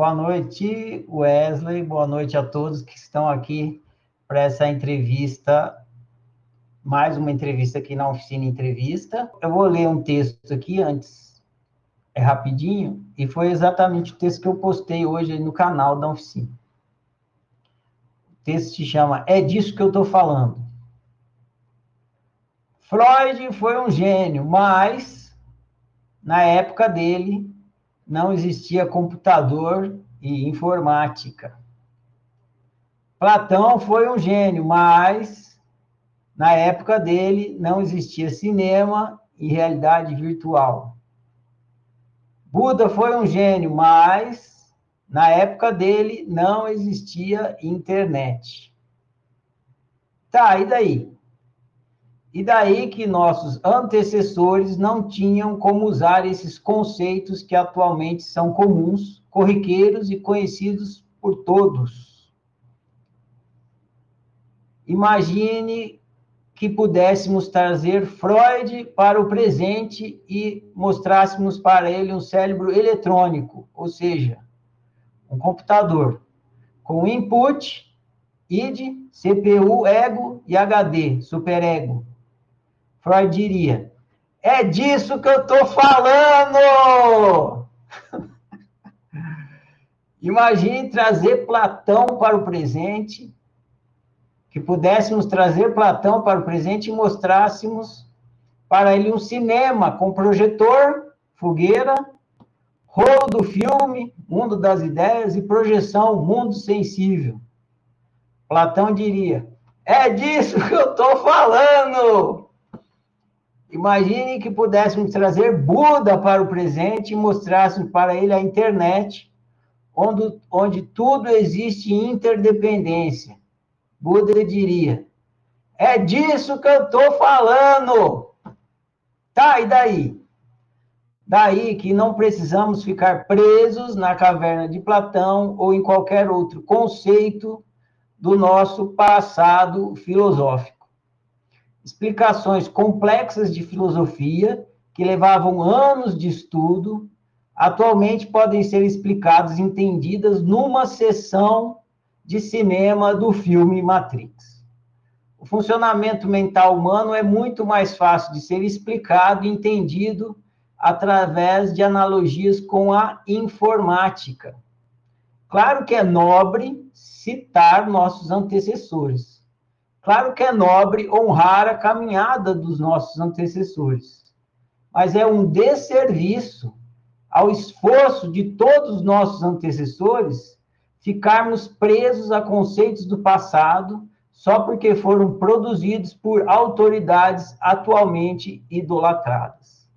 Boa noite, Wesley. Boa noite a todos que estão aqui para essa entrevista, mais uma entrevista aqui na Oficina Entrevista. Eu vou ler um texto aqui antes, é rapidinho, e foi exatamente o texto que eu postei hoje no canal da Oficina. O texto se chama É disso que eu estou falando. Freud foi um gênio, mas na época dele não existia computador e informática. Platão foi um gênio, mas na época dele não existia cinema e realidade virtual. Buda foi um gênio, mas na época dele não existia internet. Tá, e daí? E daí que nossos antecessores não tinham como usar esses conceitos que atualmente são comuns, corriqueiros e conhecidos por todos. Imagine que pudéssemos trazer Freud para o presente e mostrássemos para ele um cérebro eletrônico, ou seja, um computador com input, id, CPU, ego e HD, superego Freud diria: é disso que eu estou falando! Imagine trazer Platão para o presente, que pudéssemos trazer Platão para o presente e mostrássemos para ele um cinema com projetor, fogueira, rolo do filme, mundo das ideias e projeção, mundo sensível. Platão diria: é disso que eu estou falando! Imagine que pudéssemos trazer Buda para o presente e mostrássemos para ele a internet, onde, onde tudo existe interdependência. Buda diria: É disso que eu estou falando. Tá, e daí? Daí que não precisamos ficar presos na caverna de Platão ou em qualquer outro conceito do nosso passado filosófico explicações complexas de filosofia que levavam anos de estudo, atualmente podem ser explicadas e entendidas numa sessão de cinema do filme Matrix. O funcionamento mental humano é muito mais fácil de ser explicado e entendido através de analogias com a informática. Claro que é nobre citar nossos antecessores Claro que é nobre honrar a caminhada dos nossos antecessores, mas é um desserviço ao esforço de todos os nossos antecessores ficarmos presos a conceitos do passado só porque foram produzidos por autoridades atualmente idolatradas.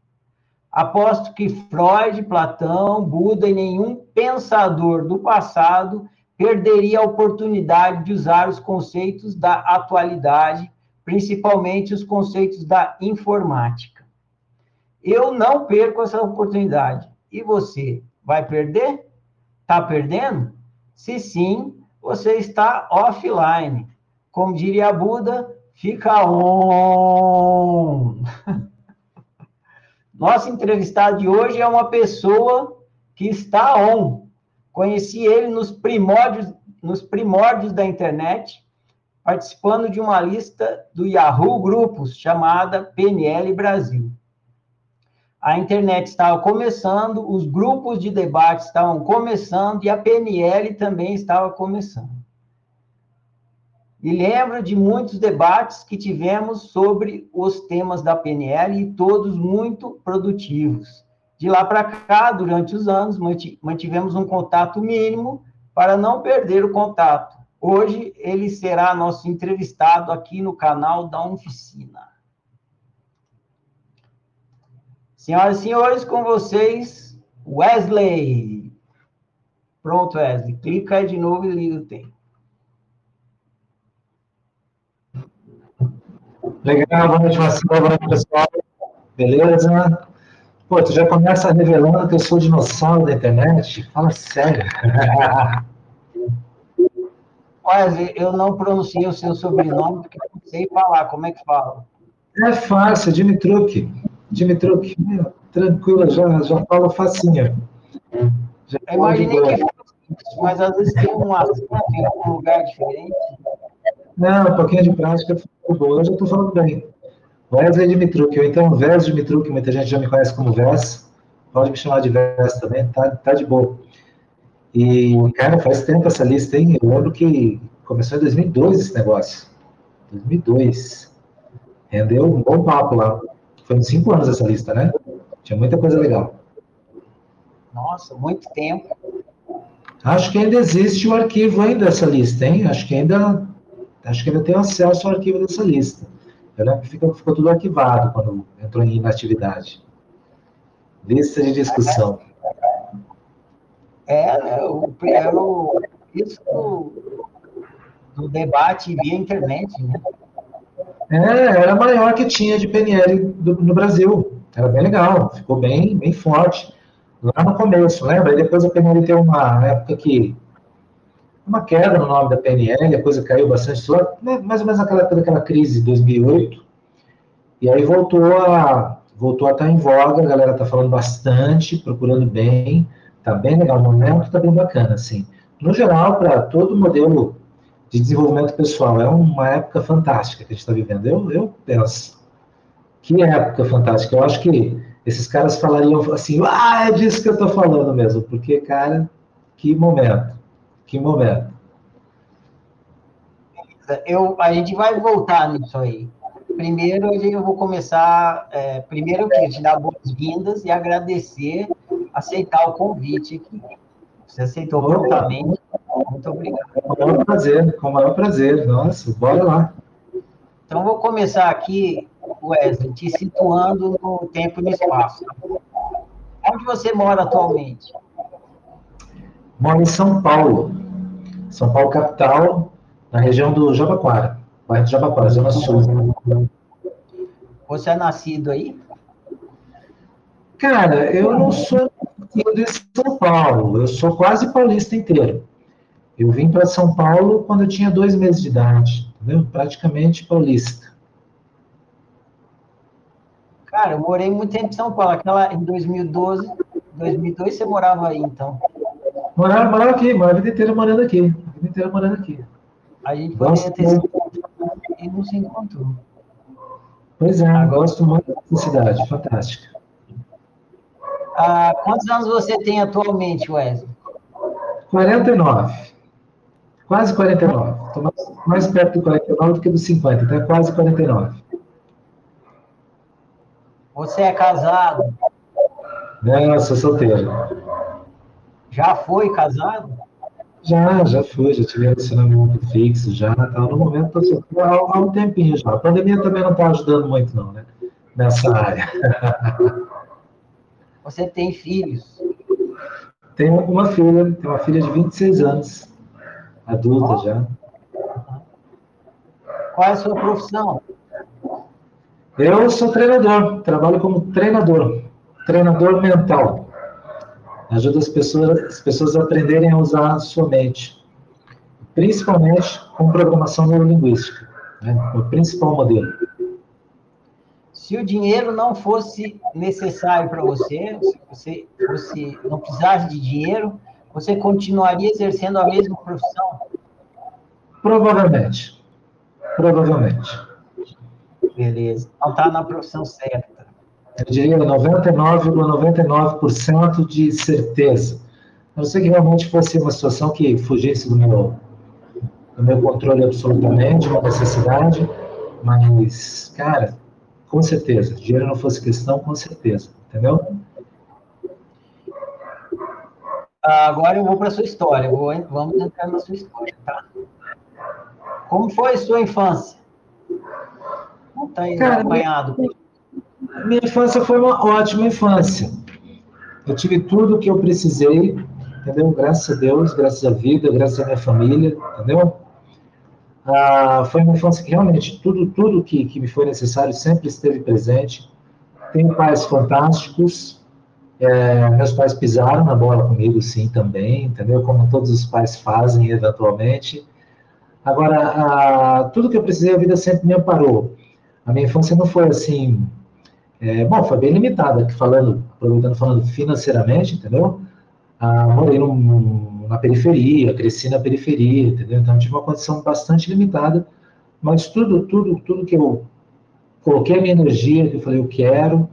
Aposto que Freud, Platão, Buda e nenhum pensador do passado perderia a oportunidade de usar os conceitos da atualidade, principalmente os conceitos da informática. Eu não perco essa oportunidade. E você vai perder? Está perdendo? Se sim, você está offline. Como diria Buda, fica on. Nosso entrevistado de hoje é uma pessoa que está on, Conheci ele nos primórdios, nos primórdios da internet, participando de uma lista do Yahoo Grupos, chamada PNL Brasil. A internet estava começando, os grupos de debate estavam começando e a PNL também estava começando. E lembro de muitos debates que tivemos sobre os temas da PNL e todos muito produtivos. De lá para cá, durante os anos, mantivemos um contato mínimo para não perder o contato. Hoje, ele será nosso entrevistado aqui no canal da Oficina. Senhoras e senhores, com vocês, Wesley. Pronto, Wesley. Clica aí de novo e liga o tempo. Legal, boa noite, Marcelo. Boa noite, pessoal. Beleza? Pô, tu já começa revelando que eu sou dinossauro da internet? Fala sério. Quase, eu não pronunciei o seu sobrenome porque não sei falar. Como é que fala? É fácil, Dimitruk. Dimitruk. Tranquilo, já, já falo facinho. Já eu imaginei que fosse mas às vezes tem um assunto em algum lugar diferente. Não, um pouquinho de prática foi boa. Hoje eu estou falando bem. Wesley Dimitruk, ou então Vés Dimitruk, muita gente já me conhece como Vés. Pode me chamar de Vés também, tá, tá de boa. E, cara, faz tempo essa lista, hein? Eu lembro que começou em 2002 esse negócio. 2002. Rendeu um bom papo lá. Foi uns cinco anos essa lista, né? Tinha muita coisa legal. Nossa, muito tempo. Acho que ainda existe o arquivo ainda dessa lista, hein? Acho que ainda, acho que ainda tem acesso ao arquivo dessa lista. Eu lembro que ficou, ficou tudo arquivado quando entrou em inatividade. Lista de discussão. É, né, o primeiro isso do, do debate via internet, né? É, era a maior que tinha de PNL do, no Brasil. Era bem legal, ficou bem, bem forte. Lá no começo, lembra? E depois a PNL teve uma época que uma queda no nome da PNL, a coisa caiu bastante, né, mais ou menos naquela época daquela crise de 2008, e aí voltou a, voltou a estar em voga, a galera está falando bastante, procurando bem, tá bem legal, o momento está bem bacana, assim. No geral, para todo modelo de desenvolvimento pessoal, é uma época fantástica que a gente está vivendo. Eu, eu penso, que época fantástica. Eu acho que esses caras falariam assim, ah, é disso que eu estou falando mesmo, porque, cara, que momento, que momento. Eu, a gente vai voltar nisso aí. Primeiro, eu vou começar. É, primeiro, eu queria te dar boas-vindas e agradecer, aceitar o convite aqui. Você aceitou prontamente. Muito obrigado. Com o maior prazer, com o maior prazer. Nossa, bora lá. Então, vou começar aqui, Wesley, te situando no tempo e no espaço. Onde você mora atualmente? Moro em São Paulo. São Paulo, capital, na região do Jabaquara bairro de Jabaquara, Zona Sul. Você é nascido aí? Cara, eu não sou de São Paulo, eu sou quase paulista inteiro. Eu vim para São Paulo quando eu tinha dois meses de idade, entendeu? Praticamente paulista. Cara, eu morei muito tempo em São Paulo, aquela em 2012, 2002 você morava aí, então? Morava, morava aqui, morava a vida inteira morando aqui, a vida inteira morando aqui. A gente poderia ter se e não se encontrou. Pois é, gosto muito da cidade, fantástica. Ah, quantos anos você tem atualmente, Wesley? 49. Quase 49. Estou mais, mais perto do 49 do que do 50, então é quase 49. Você é casado? Não, sou solteiro. Já foi casado? Já, já fui, já tive relacionamento fixo, já, tá, no momento estou há, há um tempinho já. A pandemia também não está ajudando muito, não, né? Nessa área. Você tem filhos? Tenho uma filha, tenho uma filha de 26 anos, adulta oh. já. Qual é a sua profissão? Eu sou treinador, trabalho como treinador, treinador mental. Ajuda as pessoas, as pessoas a aprenderem a usar a sua mente, principalmente com programação neurolinguística, né? o principal modelo. Se o dinheiro não fosse necessário para você, se você fosse, não precisasse de dinheiro, você continuaria exercendo a mesma profissão? Provavelmente. Provavelmente. Beleza. Não está na profissão certa eu diria 99,99% ,99 de certeza. A não ser que realmente fosse uma situação que fugisse do meu, do meu controle absolutamente, uma necessidade, mas, cara, com certeza, dinheiro não fosse questão, com certeza, entendeu? Agora eu vou para a sua história, vou, vamos entrar na sua história, tá? Como foi a sua infância? Como está aí Cara, acompanhado? Minha minha infância foi uma ótima infância. Eu tive tudo o que eu precisei, entendeu? Graças a Deus, graças à vida, graças à minha família, entendeu? Ah, foi uma infância que realmente tudo, tudo que, que me foi necessário sempre esteve presente. Tenho pais fantásticos. É, meus pais pisaram na bola comigo, sim, também, entendeu? Como todos os pais fazem, eventualmente. Agora, ah, tudo que eu precisei, a vida sempre me amparou. A minha infância não foi assim é, bom, foi bem limitada, aqui falando, aproveitando falando financeiramente, entendeu? Ah, morei num, na periferia, cresci na periferia, entendeu? Então tive uma condição bastante limitada, mas tudo, tudo, tudo que eu coloquei a minha energia, que eu falei, eu quero,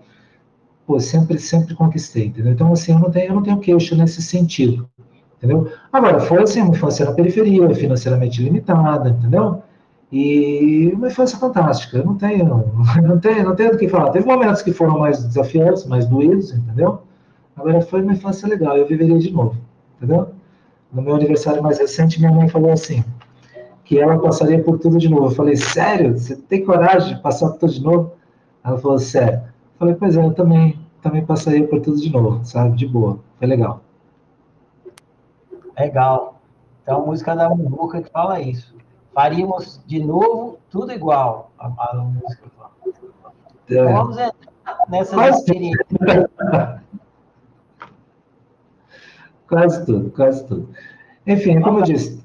pô, sempre, sempre conquistei, entendeu? Então, assim, eu não tenho, eu não tenho queixa nesse sentido, entendeu? Agora, foi assim, uma infância na periferia, financeiramente limitada, entendeu? E uma infância fantástica, eu não tenho, não tenho, não tenho do que falar. Teve momentos que foram mais desafiantes, mais doídos, entendeu? Agora foi uma infância legal, eu viveria de novo, entendeu? No meu aniversário mais recente, minha mãe falou assim, que ela passaria por tudo de novo. Eu falei, sério? Você tem coragem de passar por tudo de novo? Ela falou, sério. Eu falei, pois é, eu também, também passaria por tudo de novo, sabe? De boa. Foi legal. Legal. Então, a música da Muvuca que fala isso. Faríamos de novo tudo igual, a, a música fala. É. Então, vamos entrar nessa experiência. quase tudo, quase tudo. Enfim, como eu disse,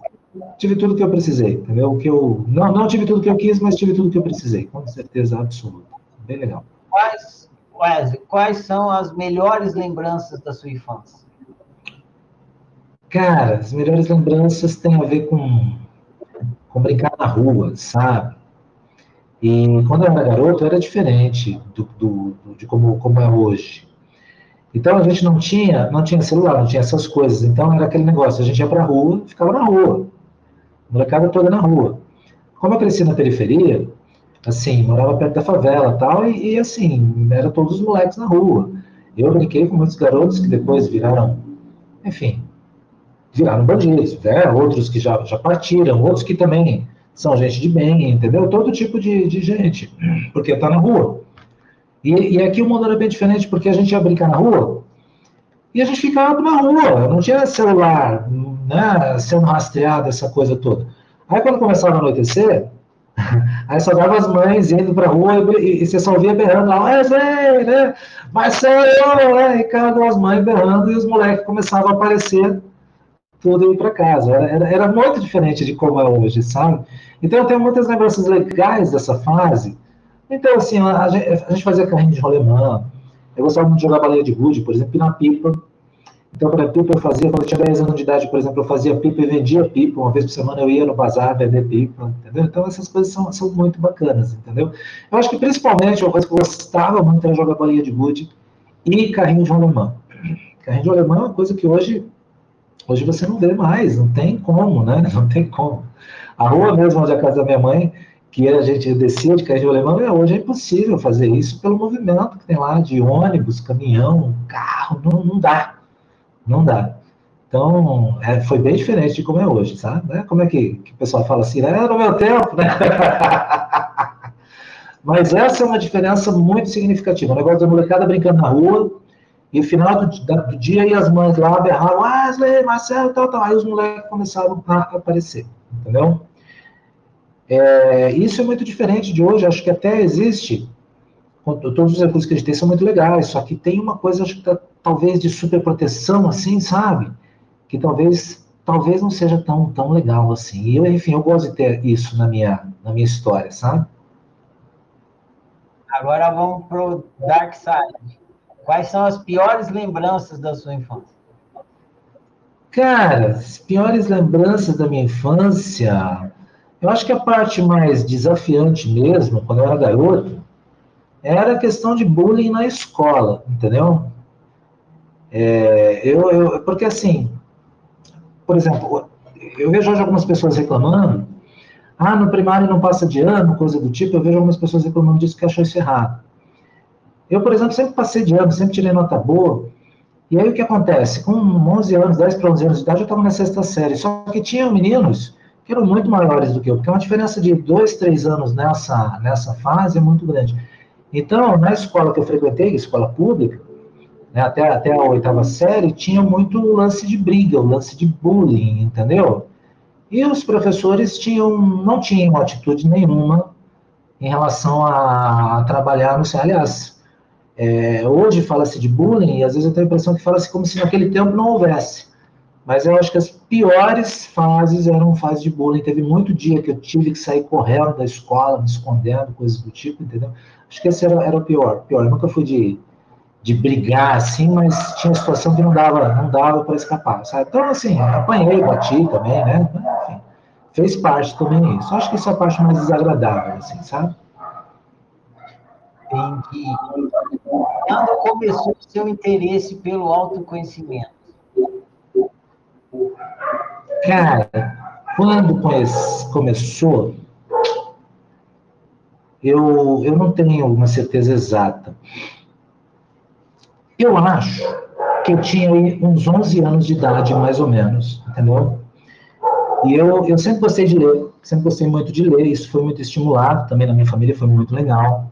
tive tudo que eu precisei, entendeu? O que eu não, não tive tudo que eu quis, mas tive tudo que eu precisei, com certeza absoluta. Bem legal. Quais, Wesley, quais são as melhores lembranças da sua infância? Cara, as melhores lembranças têm a ver com, com brincar na rua, sabe? E quando eu era garoto era diferente do, do, de como, como é hoje. Então a gente não tinha, não tinha celular, não tinha essas coisas. Então era aquele negócio, a gente ia para a rua, ficava na rua molecada toda na rua. Como eu cresci na periferia, assim, morava perto da favela tal, e, e assim, era todos os moleques na rua. Eu brinquei com muitos garotos que depois viraram, enfim, viraram bandidos, né? outros que já, já partiram, outros que também são gente de bem, entendeu? Todo tipo de, de gente, porque tá na rua. E, e aqui o mundo era bem diferente, porque a gente ia brincar na rua, e a gente ficava na rua, não tinha celular, né, sendo rastreado, essa coisa toda. Aí quando começava a anoitecer, aí só dava as mães indo para a rua e, e, você só ouvia berrando lá, Wesley, né? Marcelo, né? Cada as mães berrando e os moleques começavam a aparecer tudo ir para casa. Era, era, muito diferente de como é hoje, sabe? Então eu tenho muitas lembranças legais dessa fase. Então, assim, a, gente, a gente, fazia carrinho de rolemã, eu gostava muito de jogar baleia de gude, por exemplo, na pipa. Então, para pipa eu fazia, quando eu tinha 10 anos de idade, por exemplo, eu fazia pipa e vendia pipa. Uma vez por semana eu ia no bazar vender pipa, entendeu? Então, essas coisas são, são muito bacanas, entendeu? Eu acho que, principalmente, uma coisa que eu gostava muito era jogar bolinha de gude e carrinho de alemão. Carrinho de alemão é uma coisa que hoje, hoje você não vê mais, não tem como, né? Não tem como. A rua mesmo onde é a casa da minha mãe, que a gente descia de de alemão, hoje é impossível fazer isso pelo movimento que tem lá de ônibus, caminhão, carro, não, não dá não dá. Então, é, foi bem diferente de como é hoje, sabe? Né? Como é que, que o pessoal fala assim, era no meu tempo, né? Mas essa é uma diferença muito significativa. O negócio da molecada brincando na rua, e no final do, do dia, e as mães lá berravam, Wesley, Marcelo, tal, tal. Aí os moleques começaram a aparecer, entendeu? É, isso é muito diferente de hoje, acho que até existe, todos os recursos que a gente tem são muito legais, só que tem uma coisa, acho que está talvez de superproteção, assim, sabe? Que talvez talvez não seja tão, tão legal assim. E eu, enfim, eu gosto de ter isso na minha, na minha história, sabe? Agora vamos pro Dark Side. Quais são as piores lembranças da sua infância? Cara, as piores lembranças da minha infância, eu acho que a parte mais desafiante mesmo, quando eu era garoto, era a questão de bullying na escola, entendeu? É, eu, eu, porque assim, por exemplo, eu vejo hoje algumas pessoas reclamando, ah, no primário não passa de ano, coisa do tipo, eu vejo algumas pessoas reclamando disso que acham isso errado. Eu, por exemplo, sempre passei de ano, sempre tirei nota boa, e aí o que acontece? Com 11 anos, 10 para 11 anos de idade, eu estava na sexta série, só que tinham meninos que eram muito maiores do que eu, porque uma diferença de 2, 3 anos nessa, nessa fase é muito grande. Então, na escola que eu frequentei, escola pública, né, até, até a oitava série, tinha muito lance de briga, o lance de bullying, entendeu? E os professores tinham, não tinham atitude nenhuma em relação a, a trabalhar no Aliás, é, hoje fala-se de bullying e às vezes eu tenho a impressão que fala-se como se naquele tempo não houvesse. Mas eu acho que as piores fases eram fases de bullying. Teve muito dia que eu tive que sair correndo da escola, me escondendo, coisas do tipo, entendeu? Acho que esse era, era o pior. Pior, eu nunca fui de de brigar, assim, mas tinha situação que não dava, não dava para escapar, sabe? Então, assim, apanhei, bati também, né? Enfim, fez parte também isso. Acho que isso é a parte mais desagradável, assim, sabe? Entendi. Quando começou o seu interesse pelo autoconhecimento? Cara, quando começou, eu, eu não tenho uma certeza exata. Eu acho que eu tinha uns 11 anos de idade, mais ou menos, entendeu? E eu, eu sempre gostei de ler, sempre gostei muito de ler, isso foi muito estimulado também na minha família, foi muito legal.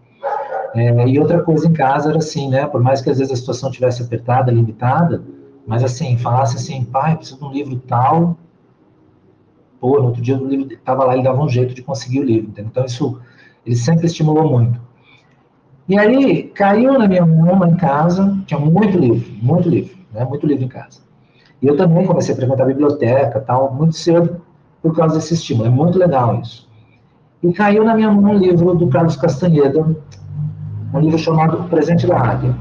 É, e outra coisa em casa era assim, né? Por mais que às vezes a situação tivesse apertada, limitada, mas assim, falasse assim, pai, preciso de um livro tal. Pô, no outro dia o livro estava lá, ele dava um jeito de conseguir o livro, entendeu? Então isso, ele sempre estimulou muito. E aí, caiu na minha mão em casa, tinha muito livro, muito livro, né? Muito livro em casa. E eu também comecei a frequentar a biblioteca, tal, muito cedo, por causa desse estímulo. É muito legal isso. E caiu na minha mão um livro do Carlos Castaneda, um livro chamado Presente da Águia.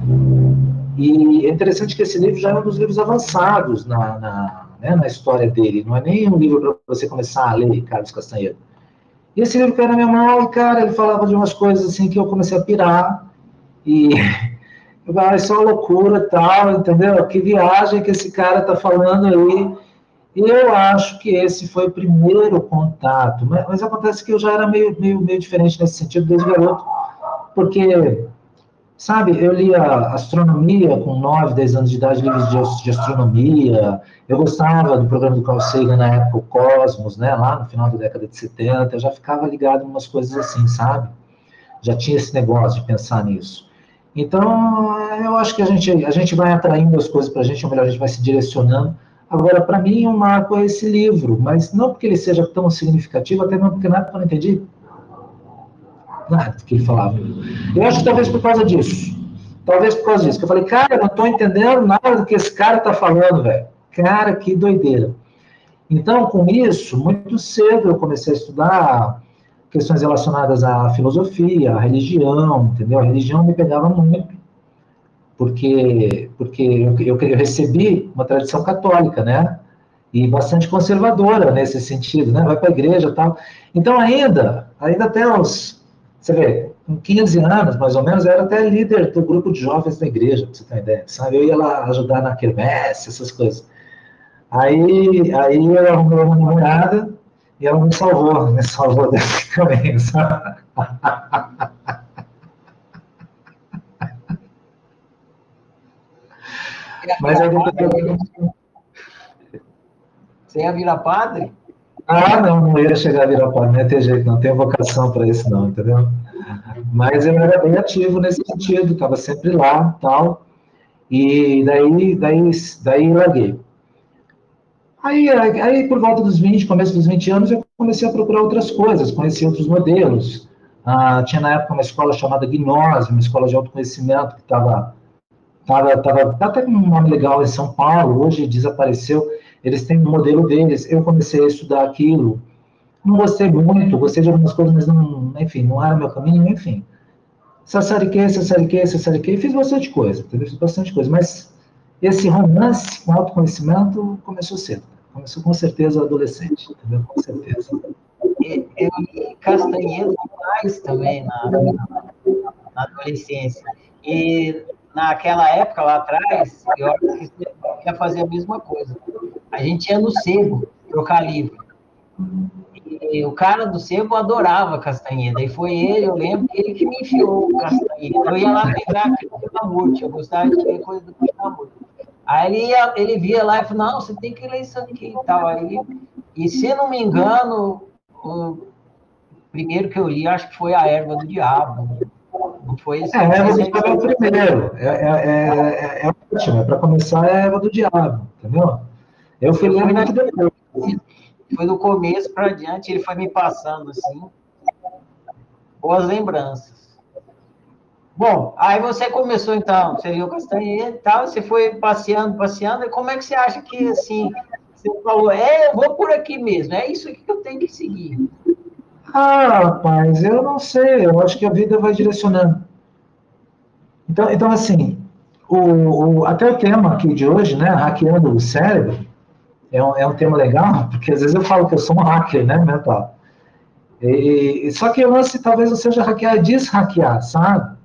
E é interessante que esse livro já é um dos livros avançados na, na, né, na história dele. Não é nem um livro para você começar a ler, Carlos Castanheira. E esse livro caiu na minha mão e, cara, ele falava de umas coisas assim que eu comecei a pirar. E eu falei, ah, isso é uma loucura tal, entendeu? Que viagem que esse cara tá falando aí. E eu acho que esse foi o primeiro contato. Mas, mas acontece que eu já era meio, meio, meio diferente nesse sentido desde garoto. Porque Sabe, eu lia astronomia com 9, 10 anos de idade, livros de, astronomia. Eu gostava do programa do Carl Sagan na época, o Cosmos, né, lá no final da década de 70. Eu já ficava ligado em umas coisas assim, sabe? Já tinha esse negócio de pensar nisso. Então, eu acho que a gente, a gente vai atraindo as coisas para a gente, ou melhor, a gente vai se direcionando. Agora, para mim, um marco é esse livro, mas não porque ele seja tão significativo, até mesmo porque nada que eu não entendi nada que ele falava. Eu acho que talvez por causa disso. Talvez por causa disso. Que eu falei, cara, eu não estou entendendo nada do que esse cara está falando, velho. Cara, que doideira. Então, com isso, muito cedo eu comecei a estudar questões relacionadas à filosofia, à religião, entendeu? A religião me pegava muito, porque, porque eu, eu, eu recebi uma tradição católica, né? E bastante conservadora nesse sentido, né? Vai para a igreja tal. Então, ainda, ainda até os você vê, com 15 anos, mais ou menos, eu era até líder do grupo de jovens da igreja, pra você ter uma ideia, sabe? Eu ia lá ajudar na quermesse, essas coisas. Aí, aí eu arrumei uma namorada e ela me salvou, me salvou desse caminho, sabe? Mas aí depois... Você ia virar padre? Ah, não, não ia chegar a virar padre, não ia ter jeito, não tenho vocação para isso, não, entendeu? Mas eu era bem ativo nesse sentido, estava sempre lá tal. E daí, daí, daí larguei. Aí, aí, por volta dos 20, começo dos 20 anos, eu comecei a procurar outras coisas, conheci outros modelos. Ah, tinha na época uma escola chamada Gnose, uma escola de autoconhecimento que estava tava, tava, até com um nome legal em São Paulo, hoje desapareceu eles têm um modelo deles. Eu comecei a estudar aquilo, não gostei muito, gostei de algumas coisas, mas não, enfim, não era meu caminho, enfim. Sassariquei, sassariquei, sassariquei, fiz bastante coisa, entendeu? Fiz bastante coisa, mas esse romance com autoconhecimento começou cedo. Começou com certeza adolescente, entendeu? Com certeza. Eu li Castanheira mais também na, na adolescência. E naquela época lá atrás, eu acho que ia fazer a mesma coisa. A gente ia no sebo trocar livro. E o cara do sebo adorava Castanheda. E foi ele, eu lembro, ele que me enfiou o Castanheda. Eu ia lá pegar Krishnamurti, eu gostava de ler coisa do Krishnamurti. Aí ele, ia, ele via lá e falou, não, você tem que ler isso aqui e tal. Aí, e se não me engano, o primeiro que eu li, acho que foi A Erva do Diabo. Não foi isso. É, a Erva do Diabo é o primeiro. É, é, é, é ótimo, é para começar é a Erva do Diabo, entendeu? Eu fui lendo muito depois. Foi do começo para adiante, ele foi me passando assim. Boas lembranças. Bom, aí você começou então, você viu Castanheira e tal, você foi passeando, passeando, e como é que você acha que assim, você falou, é, eu vou por aqui mesmo, é isso aqui que eu tenho que seguir? Ah, rapaz, eu não sei, eu acho que a vida vai direcionando. Então, então assim, o, o, até o tema aqui de hoje, né, hackeando o cérebro, é um, é um tema legal, porque às vezes eu falo que eu sou um hacker, né, mental. E, só que o lance talvez não seja hackear, é deshackear, sabe?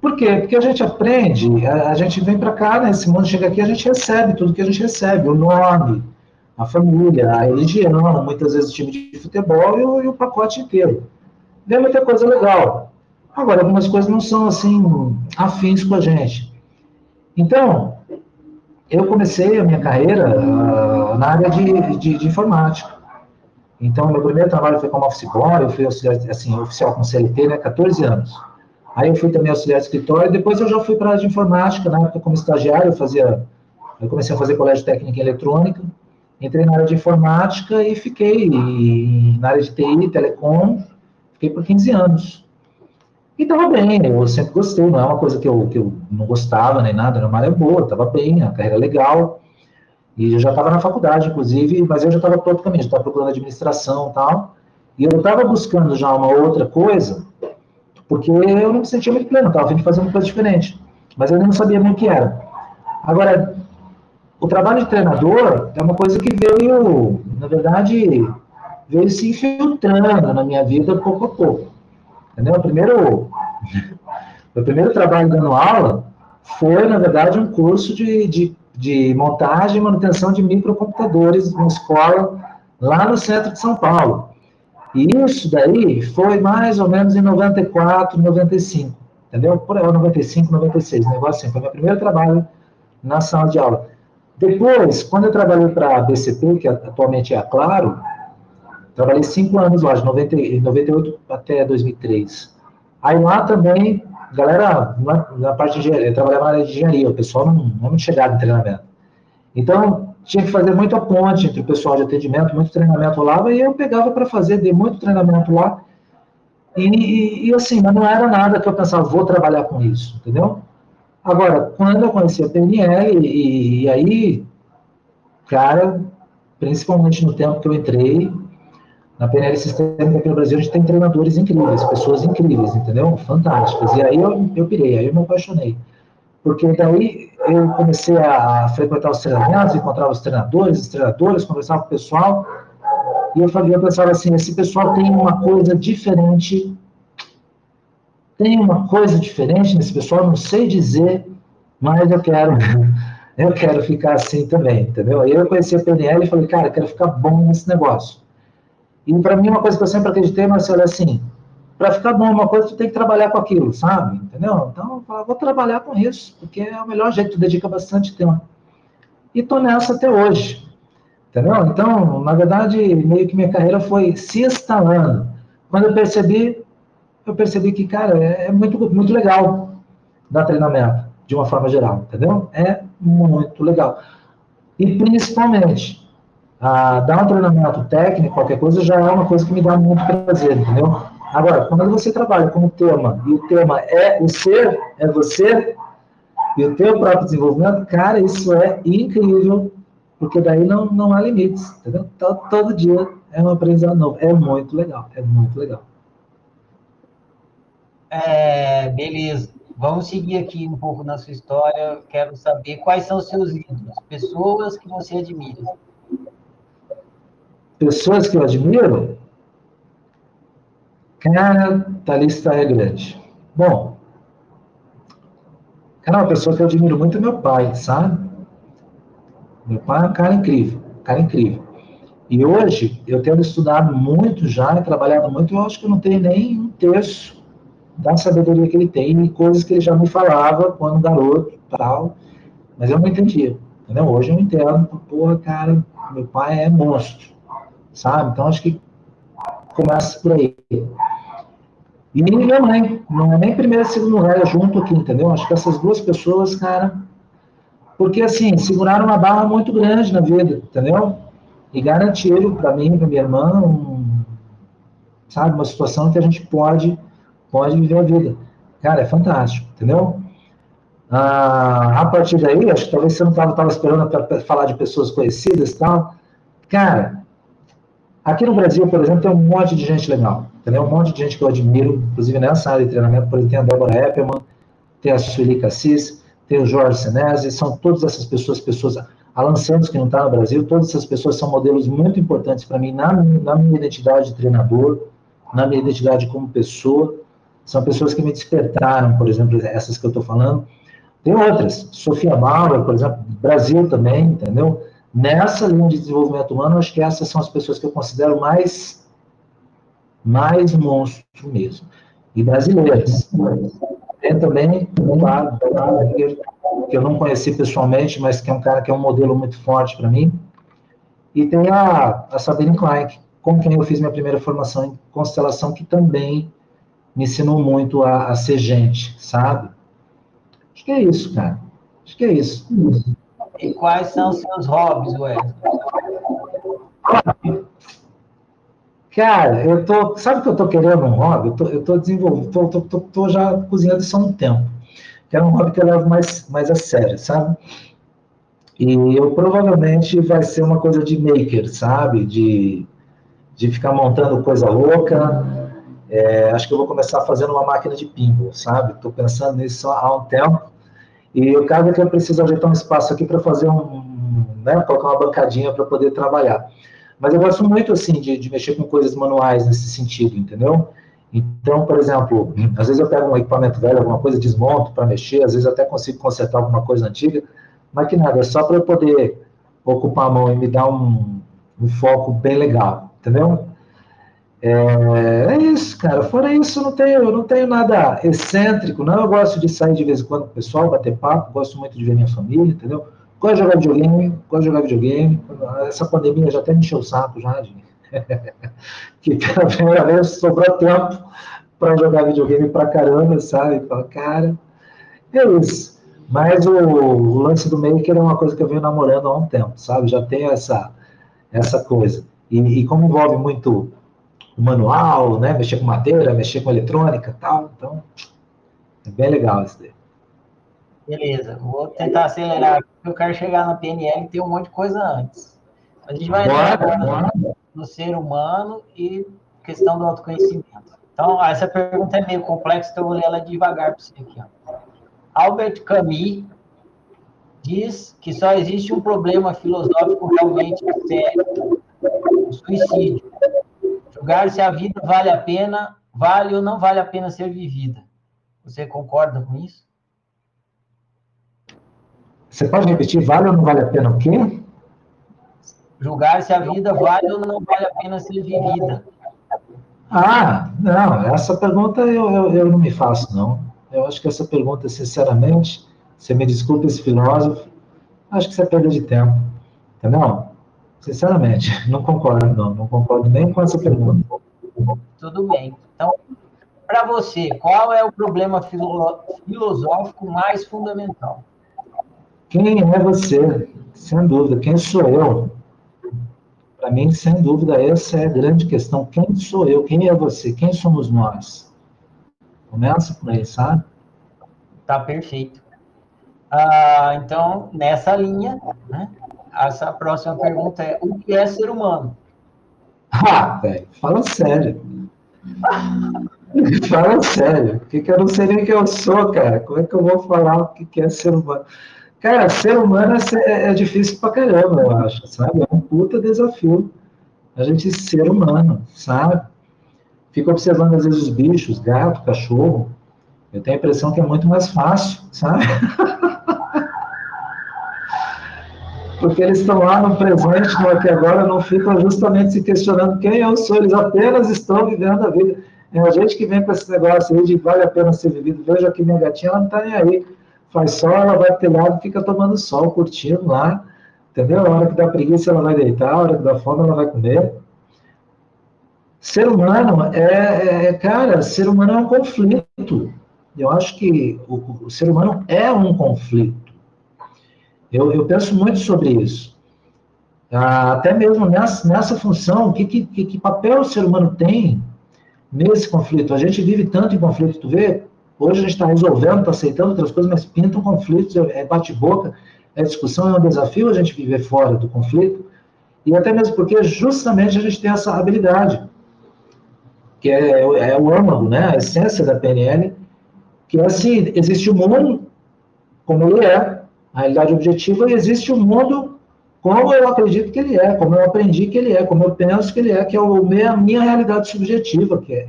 Por quê? Porque a gente aprende, a, a gente vem para cá, né, esse mundo chega aqui, a gente recebe tudo que a gente recebe, o nome, a família, a religião, muitas vezes o time de futebol e o, e o pacote inteiro. Vem muita coisa legal. Agora, algumas coisas não são assim afins com a gente. Então, eu comecei a minha carreira uh, na área de, de, de, informática. Então, meu primeiro trabalho foi como office boy, eu fui auxiliar, assim, oficial com CLT, né, 14 anos. Aí eu fui também auxiliar de escritório, depois eu já fui para a área de informática, na época como estagiário, eu fazia, eu comecei a fazer colégio técnico em eletrônica, entrei na área de informática e fiquei na área de TI, telecom, fiquei por 15 anos. E estava bem, eu sempre gostei, não é uma coisa que eu, que eu não gostava nem nada, era uma área boa, estava bem, a carreira legal. E eu já estava na faculdade, inclusive, mas eu já estava todo caminho, estava procurando administração e tal. E eu estava buscando já uma outra coisa, porque eu não me sentia muito pleno, estava vindo fazer uma coisa diferente. Mas eu não sabia bem o que era. Agora, o trabalho de treinador é uma coisa que veio, na verdade, veio se infiltrando na minha vida pouco a pouco. Entendeu? O primeiro, o primeiro trabalho dando aula foi, na verdade, um curso de, de, de montagem e manutenção de microcomputadores numa escola lá no centro de São Paulo. E isso daí foi mais ou menos em 94, 95, entendeu? Por aí, 95, 96, negócio assim. Foi meu primeiro trabalho na sala de aula. Depois, quando eu trabalhei para a BCP, que atualmente é a Claro, Trabalhei cinco anos lá, de 90, 98 até 2003. Aí lá também, galera, na, na parte de eu trabalhava na área de engenharia, o pessoal não, não é muito chegado em treinamento. Então, tinha que fazer muita ponte entre o pessoal de atendimento, muito treinamento lá, e eu pegava para fazer, dei muito treinamento lá. E, e, e, assim, mas não era nada que eu pensava, vou trabalhar com isso, entendeu? Agora, quando eu conheci a PNL, e, e aí, cara, principalmente no tempo que eu entrei, na PNL Sistêmica aqui no Brasil, a gente tem treinadores incríveis, pessoas incríveis, entendeu? Fantásticas. E aí eu, eu pirei, aí eu me apaixonei. Porque daí eu comecei a frequentar os treinamentos, encontrava os treinadores, os treinadores, conversava com o pessoal, e eu, falei, eu pensava assim, esse pessoal tem uma coisa diferente, tem uma coisa diferente nesse pessoal, não sei dizer, mas eu quero, eu quero ficar assim também, entendeu? Aí eu conheci a PNL e falei, cara, eu quero ficar bom nesse negócio. E para mim, uma coisa que eu sempre acreditei, Marcelo, é assim: para ficar bom uma coisa, tu tem que trabalhar com aquilo, sabe? Entendeu? Então, eu vou trabalhar com isso, porque é o melhor jeito, tu dedica bastante tempo. E tô nessa até hoje. Entendeu? Então, na verdade, meio que minha carreira foi se instalando. Quando eu percebi, eu percebi que, cara, é, é muito, muito legal dar treinamento, de uma forma geral, entendeu? É muito legal. E principalmente, dar um treinamento técnico, qualquer coisa, já é uma coisa que me dá muito prazer, entendeu? Agora, quando você trabalha com um tema, e o tema é o ser, é você, e o teu próprio desenvolvimento, cara, isso é incrível, porque daí não, não há limites, entendeu? Todo, todo dia é um aprendizado novo. É muito legal, é muito legal. É, beleza. Vamos seguir aqui um pouco na sua história. Quero saber quais são os seus ídolos, pessoas que você admira pessoas que eu admiro, cara, a lista é grande. Bom, cara, uma pessoa que eu admiro muito é meu pai, sabe? Meu pai é um cara incrível, cara incrível. E hoje, eu tendo estudado muito já, trabalhado muito, eu acho que eu não tenho nem um terço da sabedoria que ele tem e coisas que ele já me falava quando garoto tal, mas eu não entendia. Entendeu? Hoje eu entendo, porra, cara, meu pai é monstro sabe? Então acho que começa por aí. E minha mãe, não é nem primeiro e segundo lugar, junto aqui, entendeu? Acho que essas duas pessoas, cara, porque assim, seguraram uma barra muito grande na vida, entendeu? E garantiram para mim, para minha irmã, um, sabe, uma situação que a gente pode, pode viver a vida. Cara, é fantástico, entendeu? Ah, a partir daí, acho que talvez você não estava esperando para falar de pessoas conhecidas e tal. Cara, Aqui no Brasil, por exemplo, tem um monte de gente legal, entendeu? Um monte de gente que eu admiro, inclusive nessa área de treinamento, por exemplo, tem a Débora Eppelman, tem a Sueli Cassis, tem o Jorge Senese, são todas essas pessoas, pessoas, Alan Santos, que não está no Brasil, todas essas pessoas são modelos muito importantes para mim na, na minha identidade de treinador, na minha identidade como pessoa. São pessoas que me despertaram, por exemplo, essas que eu estou falando. Tem outras, Sofia Bauer, por exemplo, Brasil também, entendeu? Nessa linha de desenvolvimento humano, acho que essas são as pessoas que eu considero mais, mais monstro mesmo. E brasileiras. Tem também, claro, que eu não conheci pessoalmente, mas que é um cara que é um modelo muito forte para mim. E tem a, a Sabine Klein, com quem eu fiz minha primeira formação em constelação, que também me ensinou muito a, a ser gente, sabe? Acho que é isso, cara. Acho que é isso. E quais são os seus hobbies, Wesley? Cara, eu tô. Sabe que eu tô querendo um hobby? Eu tô, eu tô desenvolvendo, tô, tô, tô, tô já cozinhando isso há um tempo. Que é um hobby que eu levo mais, mais a sério, sabe? E eu provavelmente vai ser uma coisa de maker, sabe? De, de ficar montando coisa louca. É, acho que eu vou começar fazendo uma máquina de pinball, sabe? Estou pensando nisso há um tempo. E o é que eu preciso ajeitar um espaço aqui para fazer um, né, colocar uma bancadinha para poder trabalhar. Mas eu gosto muito, assim, de, de mexer com coisas manuais nesse sentido, entendeu? Então, por exemplo, às vezes eu pego um equipamento velho, alguma coisa, desmonto para mexer, às vezes até consigo consertar alguma coisa antiga, mas que nada, é só para eu poder ocupar a mão e me dar um, um foco bem legal, entendeu? É, é, isso, cara. Fora isso, não tenho, eu não tenho nada excêntrico, não. Eu gosto de sair de vez em quando com o pessoal, bater papo, gosto muito de ver minha família, entendeu? Gosto de jogar videogame, gosto de jogar videogame. Essa pandemia já até me encheu o saco já, de... que pela primeira vez sobrou tempo para jogar videogame pra caramba, sabe? Fala, cara, é isso. Mas o, o, lance do Maker é uma coisa que eu venho namorando há um tempo, sabe? Já tem essa, essa coisa. E, e como envolve muito o manual, né? Mexer com madeira, mexer com eletrônica tal, então é bem legal isso daí. Beleza, vou tentar acelerar, porque eu quero chegar na PNL e ter um monte de coisa antes. A gente vai entrar agora no, no ser humano e questão do autoconhecimento. Então, essa pergunta é meio complexa, então eu vou ler ela devagar para você aqui. Ó. Albert Camus diz que só existe um problema filosófico realmente sério, o suicídio. Julgar se a vida vale a pena, vale ou não vale a pena ser vivida. Você concorda com isso? Você pode repetir, vale ou não vale a pena o quê? Julgar se a vida vale ou não vale a pena ser vivida. Ah, não, essa pergunta eu, eu, eu não me faço, não. Eu acho que essa pergunta, sinceramente, você me desculpa esse filósofo, acho que você é perda de tempo. Entendeu? Sinceramente, não concordo, não. Não concordo nem com essa pergunta. Tudo bem. Então, para você, qual é o problema filosófico mais fundamental? Quem é você? Sem dúvida. Quem sou eu? Para mim, sem dúvida, essa é a grande questão. Quem sou eu? Quem é você? Quem somos nós? Começa por aí, sabe? Tá perfeito. Ah, então, nessa linha, né, essa próxima pergunta é: o que é ser humano? Ah, velho, fala sério. fala sério. O que, que eu não sei nem quem eu sou, cara? Como é que eu vou falar o que, que é ser humano? Cara, ser humano é, é difícil pra caramba, eu acho, sabe? É um puta desafio a gente ser humano, sabe? Fico observando às vezes os bichos, gato, cachorro. Eu tenho a impressão que é muito mais fácil, sabe? Porque eles estão lá no presente, no aqui agora, não ficam justamente se questionando quem eu sou, eles apenas estão vivendo a vida. É a gente que vem com esse negócio aí de vale a pena ser vivido. Veja aqui minha gatinha, ela não está nem aí faz sol, ela vai pro telhado, fica tomando sol, curtindo lá, entendeu? A hora que dá preguiça, ela vai deitar, a hora que dá fome, ela vai comer. Ser humano é, é, é cara, ser humano é um conflito. Eu acho que o, o ser humano é um conflito. Eu, eu penso muito sobre isso. Ah, até mesmo nessa, nessa função, que, que, que papel o ser humano tem nesse conflito? A gente vive tanto em conflito, tu vê? Hoje a gente está resolvendo, está aceitando outras coisas, mas pintam conflitos, é, é bate-boca, é discussão, é um desafio a gente viver fora do conflito, e até mesmo porque justamente a gente tem essa habilidade, que é, é o âmago, né, a essência da PNL, que é assim, existe um mundo como ele é, a realidade objetiva, existe o mundo como eu acredito que ele é, como eu aprendi que ele é, como eu penso que ele é, que é a minha realidade subjetiva, que é.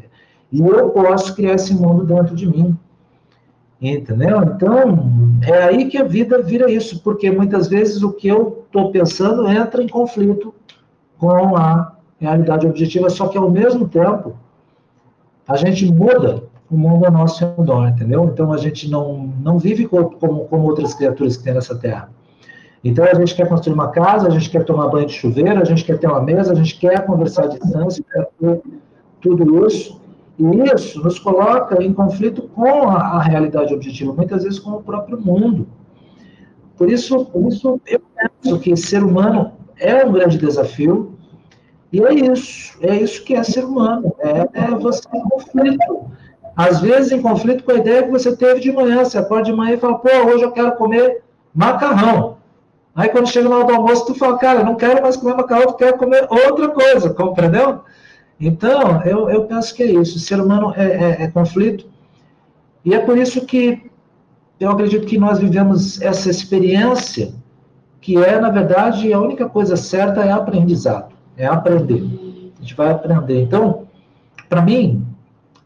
E eu posso criar esse mundo dentro de mim. Entendeu? Então, é aí que a vida vira isso, porque muitas vezes o que eu estou pensando entra em conflito com a realidade objetiva, só que ao mesmo tempo a gente muda o mundo ao nosso redor, entendeu? Então a gente não, não vive como, como, outras criaturas que tem nessa terra. Então a gente quer construir uma casa, a gente quer tomar banho de chuveiro, a gente quer ter uma mesa, a gente quer conversar à distância, quer ter tudo isso. E isso nos coloca em conflito com a, a realidade objetiva, muitas vezes com o próprio mundo. Por isso, por isso eu penso que ser humano é um grande desafio, e é isso, é isso que é ser humano, é, é você em conflito. Às vezes em conflito com a ideia que você teve de manhã, você acorda de manhã e fala, pô, hoje eu quero comer macarrão. Aí quando chega na hora do almoço, tu fala, cara, não quero mais comer macarrão, tu quer comer outra coisa, compreendeu? Então, eu, eu penso que é isso. O ser humano é, é, é conflito. E é por isso que eu acredito que nós vivemos essa experiência, que é, na verdade, a única coisa certa é aprendizado, é aprender. A gente vai aprender. Então, para mim,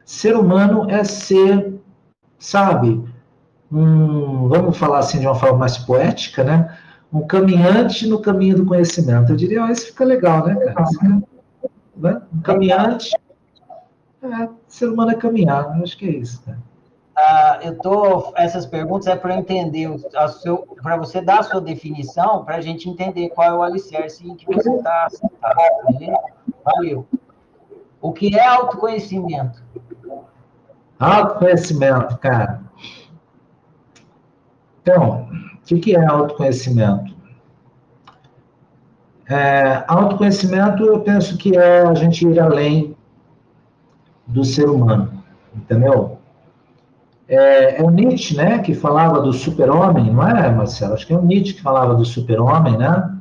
ser humano é ser, sabe, um, vamos falar assim de uma forma mais poética, né? um caminhante no caminho do conhecimento. Eu diria, oh, isso fica legal, né, cara? Né? Um caminhante. É, ser humano é caminhar, eu acho que é isso, né? Ah, eu tô, essas perguntas é para entender, para você dar a sua definição, para a gente entender qual é o alicerce em que você está tá, Valeu. O que é autoconhecimento? Autoconhecimento, cara. Então, o que, é autoconhecimento? É, autoconhecimento, eu penso que é a gente ir além do ser humano, entendeu? É, é o Nietzsche, né, que falava do super-homem, não é, Marcelo? Acho que é o Nietzsche que falava do super-homem, né?